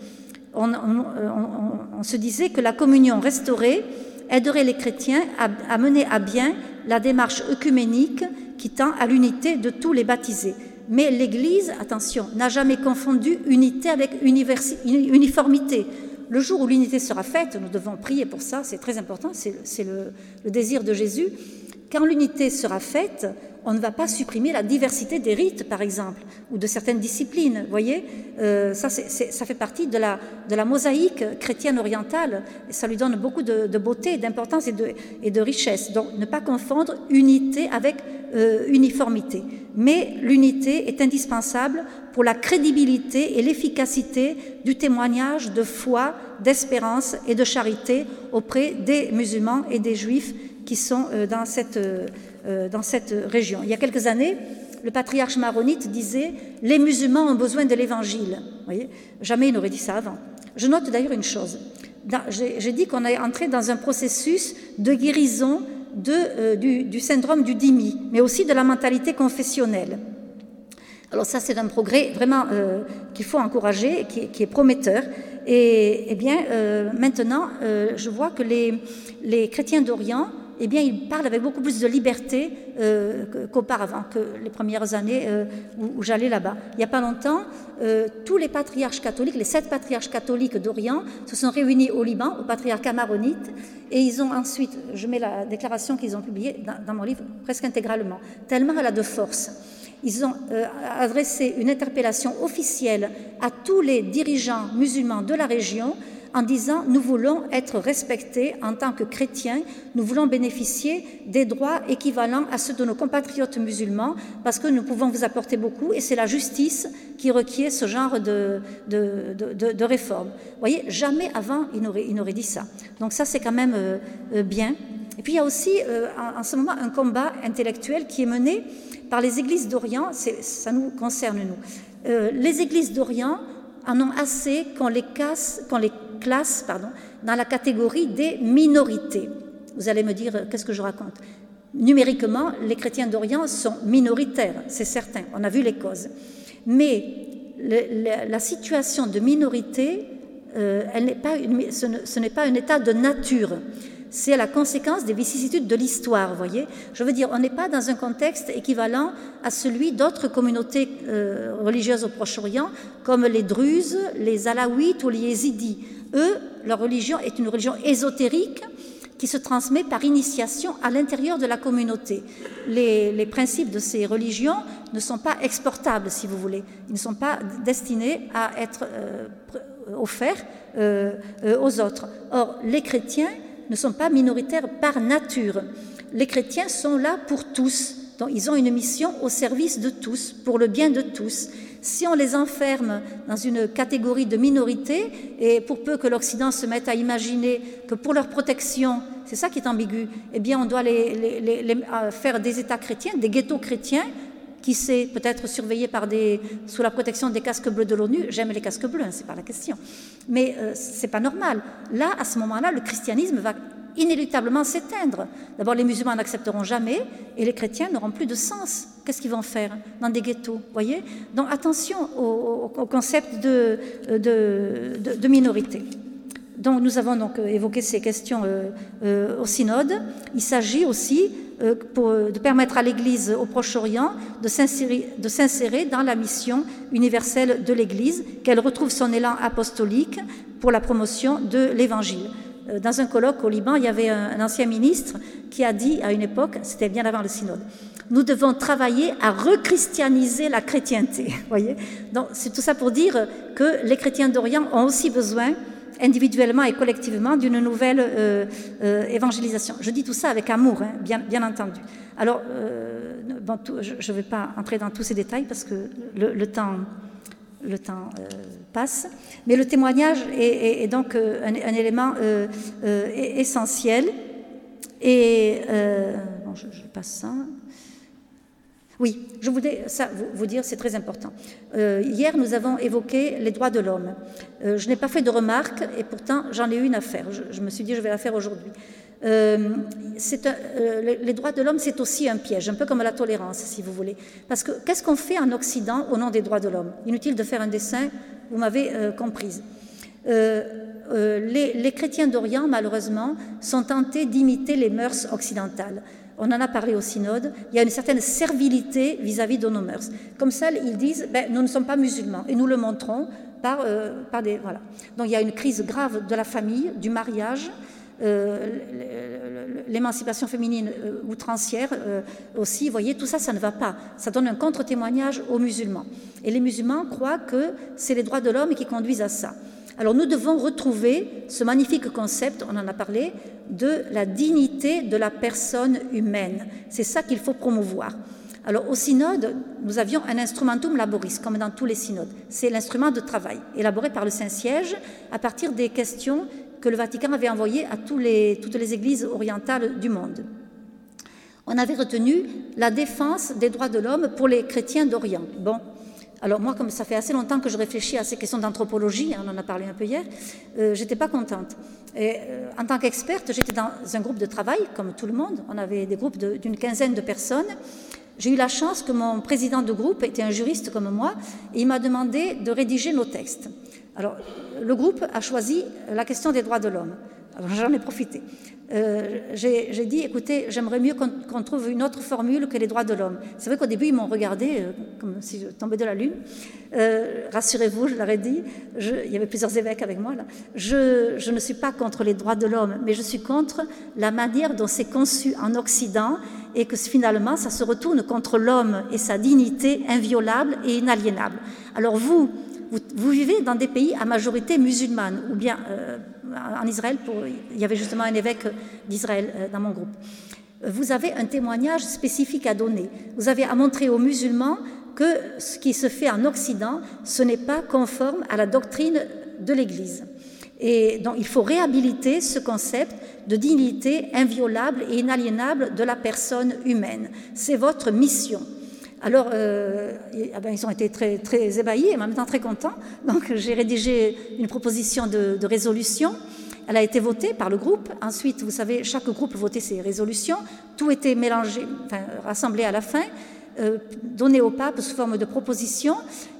On, on, se disait que la communion restaurée aiderait les chrétiens à, à mener à bien la démarche œcuménique qui tend à l'unité de tous les baptisés. Mais l'Église, attention, n'a jamais confondu unité avec uniformité. Le jour où l'unité sera faite, nous devons prier pour ça, c'est très important, c'est le, désir de Jésus. Quand l'unité sera faite, on ne va pas supprimer la diversité des rites, par exemple, ou de certaines disciplines. Vous voyez, euh, ça, ça, fait partie de la, de la, mosaïque chrétienne orientale. Ça lui donne beaucoup de, beauté, d'importance et de, et de, richesse. Donc, ne pas confondre unité avec euh, uniformité. Mais l'unité est indispensable pour la crédibilité et l'efficacité du témoignage de foi, d'espérance et de charité auprès des musulmans et des juifs qui sont euh, dans cette dans cette région. Il y a quelques années, le patriarche maronite disait Les musulmans ont besoin de l'évangile. Jamais il n'aurait dit ça avant. Je note d'ailleurs une chose. J'ai dit qu'on est entré dans un processus de guérison euh, du, syndrome du dhimmi, mais aussi de la mentalité confessionnelle. Alors ça, c'est un progrès vraiment euh, qu'il faut encourager, qui, qui, est prometteur. Et, eh bien, maintenant, je vois que les chrétiens d'Orient eh bien, il parle avec beaucoup plus de liberté euh, qu'auparavant, que les premières années euh, où, j'allais là-bas. Il n'y a pas longtemps, tous les patriarches catholiques, les sept patriarches catholiques d'Orient, se sont réunis au Liban, au patriarcat maronite, et ils ont ensuite, je mets la déclaration qu'ils ont publiée dans, mon livre presque intégralement, tellement elle a de force. Ils ont adressé une interpellation officielle à tous les dirigeants musulmans de la région en disant nous voulons être respectés en tant que chrétiens, nous voulons bénéficier des droits équivalents à ceux de nos compatriotes musulmans parce que nous pouvons vous apporter beaucoup et c'est la justice qui requiert ce genre de, de, réforme. Vous voyez, jamais avant il n'aurait dit ça. Donc ça c'est quand même euh, euh, bien. Et puis il y a aussi euh, en, ce moment un combat intellectuel qui est mené par les églises d'Orient, ça nous concerne nous. les églises d'Orient en ont assez qu'on les, casse, qu'on les classe pardon, dans la catégorie des minorités. Vous allez me dire, euh, qu'est-ce que je raconte? Numériquement, les chrétiens d'Orient sont minoritaires, c'est certain, on a vu les causes. Mais la situation de minorité, euh, elle pas ce n'est pas un état de nature c'est la conséquence des vicissitudes de l'histoire, voyez. Je veux dire, on n'est pas dans un contexte équivalent à celui d'autres communautés euh, religieuses au Proche-Orient, comme les Druzes, les Alaouites ou les Yézidis. Eux, leur religion est une religion ésotérique qui se transmet par initiation à l'intérieur de la communauté. Les, principes de ces religions ne sont pas exportables, si vous voulez. Ils ne sont pas destinés à être euh, offerts euh, aux autres. Or, les chrétiens ne sont pas minoritaires par nature. Les chrétiens sont là pour tous. Donc, ils ont une mission au service de tous, pour le bien de tous. Si on les enferme dans une catégorie de minorité, et pour peu que l'Occident se mette à imaginer que pour leur protection, c'est ça qui est ambigu, eh bien on doit les, euh, faire des États chrétiens, des ghettos chrétiens, qui sait peut-être surveillé par des, sous la protection des casques bleus de l'ONU. J'aime les casques bleus, hein, c'est pas la question. Mais euh, c'est pas normal. Là, à ce moment-là, le christianisme va inéluctablement s'éteindre. D'abord, les musulmans n'accepteront jamais et les chrétiens n'auront plus de sens. Qu'est-ce qu'ils vont faire dans des ghettos voyez? Donc attention au, concept de, minorité. Nous avons donc évoqué ces questions euh, euh, au synode. Il s'agit aussi euh, de permettre à l'Église au Proche-Orient de s'insérer dans la mission universelle de l'Église, qu'elle retrouve son élan apostolique pour la promotion de l'Évangile. Euh, dans un colloque au Liban, il y avait un, ancien ministre qui a dit à une époque, c'était bien avant le synode, nous devons travailler à rechristianiser la chrétienté. Voyez? Donc c'est tout ça pour dire que les chrétiens d'Orient ont aussi besoin individuellement et collectivement d'une nouvelle euh, euh, évangélisation. Je dis tout ça avec amour, hein, bien, entendu. Alors, je ne vais pas entrer dans tous ces détails parce que le, temps, le temps passe, mais le témoignage est, donc un, élément essentiel. Et bon, je, passe ça. Oui, je voulais ça vous, dire, c'est très important. Euh, hier, nous avons évoqué les droits de l'homme. Euh, je n'ai pas fait de remarques et pourtant j'en ai eu une à faire. Je, me suis dit, je vais la faire aujourd'hui. Euh, les droits de l'homme, c'est aussi un piège, un peu comme la tolérance, si vous voulez. Parce que qu'est-ce qu'on fait en Occident au nom des droits de l'homme? Inutile de faire un dessin, vous m'avez comprise. Les, chrétiens d'Orient, malheureusement, sont tentés d'imiter les mœurs occidentales on en a parlé au synode, il y a une certaine servilité vis-à-vis de nos mœurs. Comme ça, ils disent, ben, nous ne sommes pas musulmans, et nous le montrons par, euh, par des... Voilà. Donc il y a une crise grave de la famille, du mariage, euh, l'émancipation féminine euh, outrancière aussi, vous voyez, tout ça, ça ne va pas. Ça donne un contre-témoignage aux musulmans. Et les musulmans croient que c'est les droits de l'homme qui conduisent à ça. Alors nous devons retrouver ce magnifique concept, on en a parlé, de la dignité de la personne humaine. C'est ça qu'il faut promouvoir. Alors au synode, nous avions un instrumentum laboris, comme dans tous les synodes. C'est l'instrument de travail, élaboré par le Saint-Siège à partir des questions que le Vatican avait envoyées à toutes les églises orientales du monde. On avait retenu la défense des droits de l'homme pour les chrétiens d'Orient. Bon, alors moi, comme ça fait assez longtemps que je réfléchis à ces questions d'anthropologie, hein, on en a parlé un peu hier, euh, j'étais pas contente. Et, euh, en tant qu'experte, j'étais dans un groupe de travail, comme tout le monde. On avait des groupes d'une quinzaine de personnes. J'ai eu la chance que mon président de groupe était un juriste comme moi, et il m'a demandé de rédiger nos textes. Alors, le groupe a choisi la question des droits de l'homme. J'en ai profité. euh, j'ai dit, écoutez, j'aimerais mieux qu'on trouve une autre formule que les droits de l'homme. C'est vrai qu'au début, ils m'ont regardé euh, comme si je tombais de la lune. Euh, rassurez-vous, je leur ai dit, il y avait plusieurs évêques avec moi là, je, je ne suis pas contre les droits de l'homme, mais je suis contre la manière dont c'est conçu en Occident et que finalement, ça se retourne contre l'homme et sa dignité inviolable et inaliénable. Alors vous, vous, vivez dans des pays à majorité musulmane, ou bien euh, en Israël, pour, il y avait justement un évêque d'Israël euh, dans mon groupe. Vous avez un témoignage spécifique à donner. Vous avez à montrer aux musulmans que ce qui se fait en Occident, ce n'est pas conforme à la doctrine de l'Église. Et donc il faut réhabiliter ce concept de dignité inviolable et inaliénable de la personne humaine. C'est votre mission. Alors, euh, ah ben, ils ont été très, ébahis et en même temps très contents. Donc, j'ai rédigé une proposition de, résolution. Elle a été votée par le groupe. Ensuite, vous savez, chaque groupe votait ses résolutions. Tout était mélangé, rassemblé à la fin, euh, donné au pape sous forme de proposition,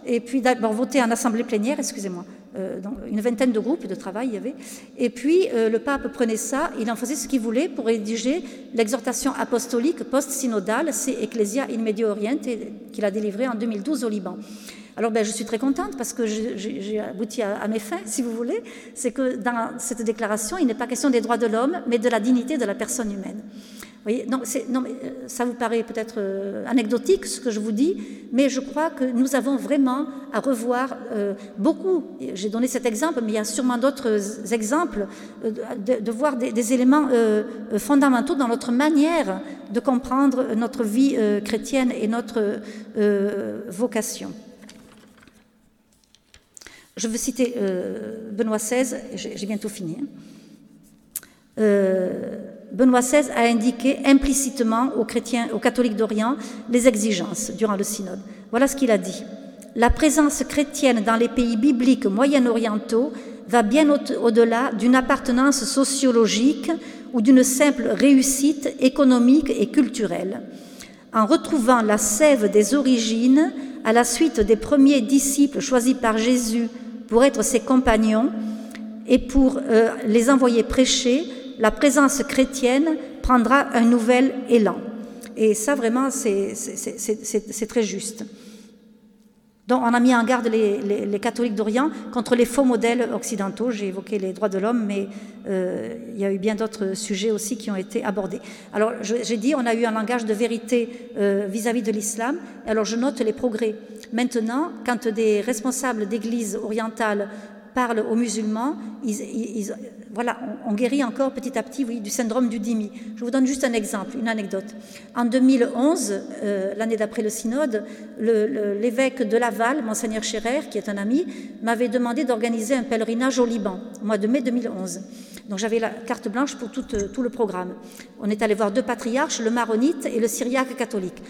et puis d'abord voté en assemblée plénière, excusez-moi. Euh, une vingtaine de groupes de travail il y avait. Et puis euh, le pape prenait ça, il en faisait ce qu'il voulait pour rédiger l'exhortation apostolique post-synodale, c'est Ecclesia in Medio Oriente, qu'il a délivré en 2012 au Liban. Alors ben, je suis très contente parce que j'ai abouti à, mes fins, si vous voulez. C'est que dans cette déclaration, il n'est pas question des droits de l'homme, mais de la dignité de la personne humaine. Euh, ça vous paraît peut-être euh, anecdotique ce que je vous dis, mais je crois que nous avons vraiment à revoir euh, beaucoup. J'ai donné cet exemple, mais il y a sûrement d'autres exemples de, voir des, éléments fondamentaux dans notre manière de comprendre notre vie chrétienne et notre vocation. Je veux citer Benoît XVI, j'ai bientôt fini. Hein. Benoît XVI a indiqué implicitement aux chrétiens, aux catholiques d'Orient, les exigences durant le synode. Voilà ce qu'il a dit. La présence chrétienne dans les pays bibliques moyen-orientaux va bien au-delà d'une appartenance sociologique ou d'une simple réussite économique et culturelle. En retrouvant la sève des origines, à la suite des premiers disciples choisis par Jésus pour être ses compagnons et pour euh, les envoyer prêcher, la présence chrétienne prendra un nouvel élan. Et ça, vraiment, c'est très juste. Donc, on a mis en garde les, catholiques d'Orient contre les faux modèles occidentaux. J'ai évoqué les droits de l'homme, mais euh, il y a eu bien d'autres sujets aussi qui ont été abordés. Alors, j'ai dit, on a eu un langage de vérité euh, vis-à-vis -vis de l'islam. Alors, je note les progrès. Maintenant, quand des responsables d'églises orientales parlent aux musulmans, ils, voilà, on, guérit encore petit à petit oui, du syndrome du dhimmi. Je vous donne juste un exemple, une anecdote. En 2011, euh, l'année d'après le synode, l'évêque de Laval, monseigneur Scherer, qui est un ami, m'avait demandé d'organiser un pèlerinage au Liban, au mois de mai 2011. Donc j'avais la carte blanche pour tout, euh, tout, le programme. On est allé voir deux patriarches, le maronite et le syriaque catholique.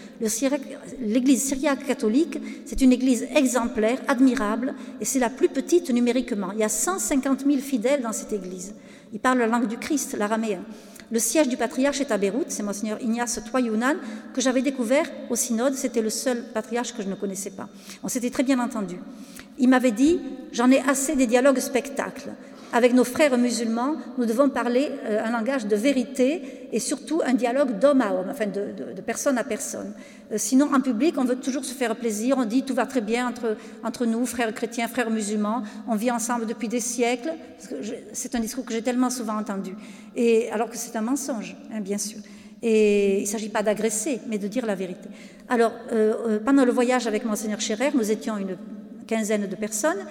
L'église syriaque catholique, c'est une église exemplaire, admirable, et c'est la plus petite numériquement. Il y a 150 000 fidèles dans cette église. Ils parlent la langue du Christ, l'araméen. Le siège du patriarche est à Beyrouth, c'est Monseigneur Ignace Toyounan, que j'avais découvert au synode, c'était le seul patriarche que je ne connaissais pas. On s'était très bien entendu. Il m'avait dit J'en ai assez des dialogues spectacles avec nos frères musulmans, nous devons parler euh, un langage de vérité et surtout un dialogue d'homme à homme, enfin de, personne à personne. Euh, sinon, en public, on veut toujours se faire plaisir, on dit tout va très bien entre, entre nous, frères chrétiens, frères musulmans, on vit ensemble depuis des siècles. C'est un discours que j'ai tellement souvent entendu, et, alors que c'est un mensonge, hein, bien sûr. Et il ne s'agit pas d'agresser, mais de dire la vérité. Alors, euh, pendant le voyage avec Monseigneur Scherer, nous étions une quinzaine de personnes,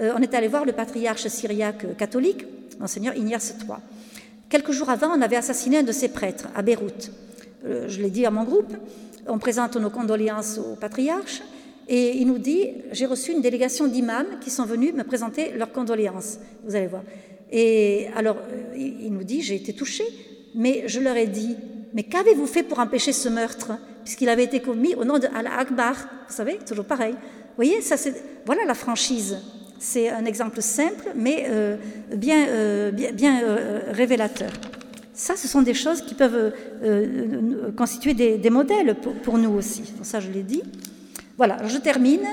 euh, on est allé voir le patriarche syriaque catholique, monseigneur Ignace III. Quelques jours avant, on avait assassiné un de ses prêtres à Beyrouth. Euh, je l'ai dit à mon groupe, on présente nos condoléances au patriarche, et il nous dit, j'ai reçu une délégation d'imams qui sont venus me présenter leurs condoléances, vous allez voir. Et alors, euh, il nous dit, j'ai été touché, mais je leur ai dit, mais qu'avez-vous fait pour empêcher ce meurtre Puisqu'il avait été commis au nom de Al-Akbar, vous savez, toujours pareil. Vous voyez, voilà la franchise. C'est un exemple simple, mais euh, bien, euh, euh, révélateur. Ça, ce sont des choses qui peuvent constituer des, modèles pour, nous aussi. ça, je l'ai dit. Voilà, je termine.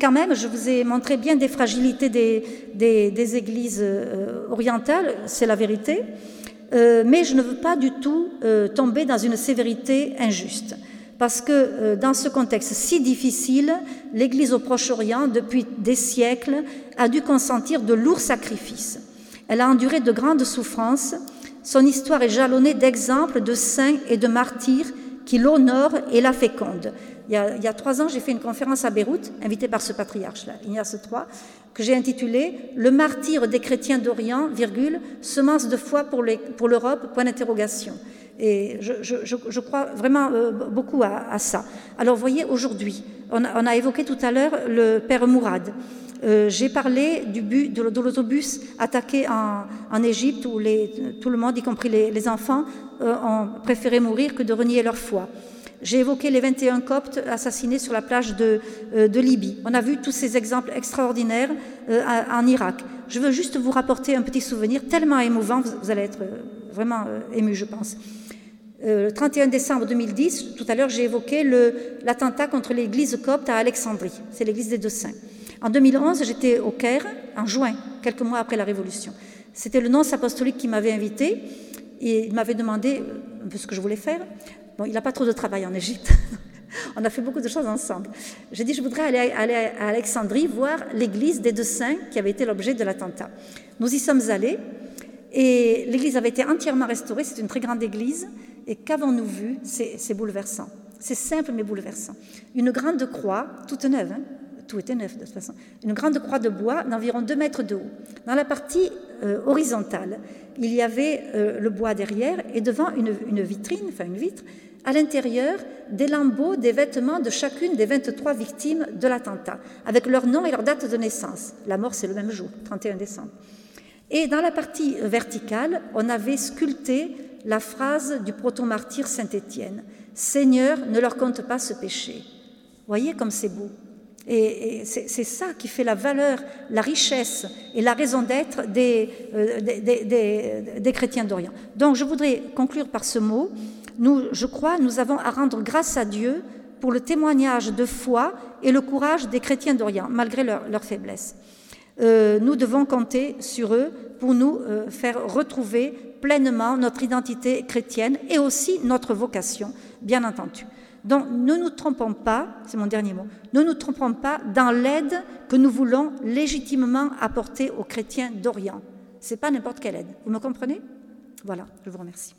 Quand même, je vous ai montré bien des fragilités des, églises orientales, c'est la vérité. mais je ne veux pas du tout tomber dans une sévérité injuste parce que dans ce contexte si difficile, l'Église au Proche-Orient, depuis des siècles, a dû consentir de lourds sacrifices. Elle a enduré de grandes souffrances. Son histoire est jalonnée d'exemples de saints et de martyrs qui l'honorent et la fécondent. Il y, a, trois ans, j'ai fait une conférence à Beyrouth, invitée par ce patriarche-là, Ignace III, que j'ai intitulée Le martyr des chrétiens d'Orient, virgule, semence de foi pour l'Europe, point d'interrogation. Et je, crois vraiment euh, beaucoup à, ça. Alors, vous voyez, aujourd'hui, on, a évoqué tout à l'heure le père Mourad. Euh, j'ai parlé de, l'autobus attaqué en, Égypte où tout le monde, y compris les, enfants, euh, ont préféré mourir que de renier leur foi. J'ai évoqué les 21 Coptes assassinés sur la plage de, euh, Libye. On a vu tous ces exemples extraordinaires en Irak. Je veux juste vous rapporter un petit souvenir tellement émouvant, vous, allez être vraiment ému, je pense. Le 31 décembre 2010, tout à l'heure, j'ai évoqué l'attentat contre l'église copte à Alexandrie. C'est l'église des Deux Saints. En 2011, j'étais au Caire, en juin, quelques mois après la Révolution. C'était le nonce apostolique qui m'avait invité et il m'avait demandé un peu ce que je voulais faire. Bon, il n'a pas trop de travail en Égypte. On a fait beaucoup de choses ensemble. J'ai dit, je voudrais aller, à Alexandrie voir l'église des deux saints qui avait été l'objet de l'attentat. Nous y sommes allés et l'église avait été entièrement restaurée. C'est une très grande église. Et qu'avons-nous vu? C'est bouleversant. C'est simple mais bouleversant. Une grande croix, toute neuve, hein, tout était neuf de toute façon, une grande croix de bois d'environ 2 mètres de haut. Dans la partie euh, horizontale, il y avait euh, le bois derrière et devant une, vitrine, enfin une vitre, à l'intérieur des lambeaux des vêtements de chacune des 23 victimes de l'attentat, avec leur nom et leur date de naissance. La mort, c'est le même jour, 31 décembre. Et dans la partie verticale, on avait sculpté la phrase du proto-martyr Saint-Étienne Seigneur, ne leur compte pas ce péché. Voyez comme c'est beau. Et, c'est ça qui fait la valeur, la richesse et la raison d'être euh, des, des, chrétiens d'Orient. Donc je voudrais conclure par ce mot. Nous, je crois, nous avons à rendre grâce à Dieu pour le témoignage de foi et le courage des chrétiens d'Orient, malgré leur, leur faiblesse. Euh, nous devons compter sur eux pour nous euh, faire retrouver pleinement notre identité chrétienne et aussi notre vocation, bien entendu. Donc ne nous trompons pas, c'est mon dernier mot, ne nous trompons pas dans l'aide que nous voulons légitimement apporter aux chrétiens d'Orient. Ce n'est pas n'importe quelle aide. Vous me comprenez? Voilà, je vous remercie.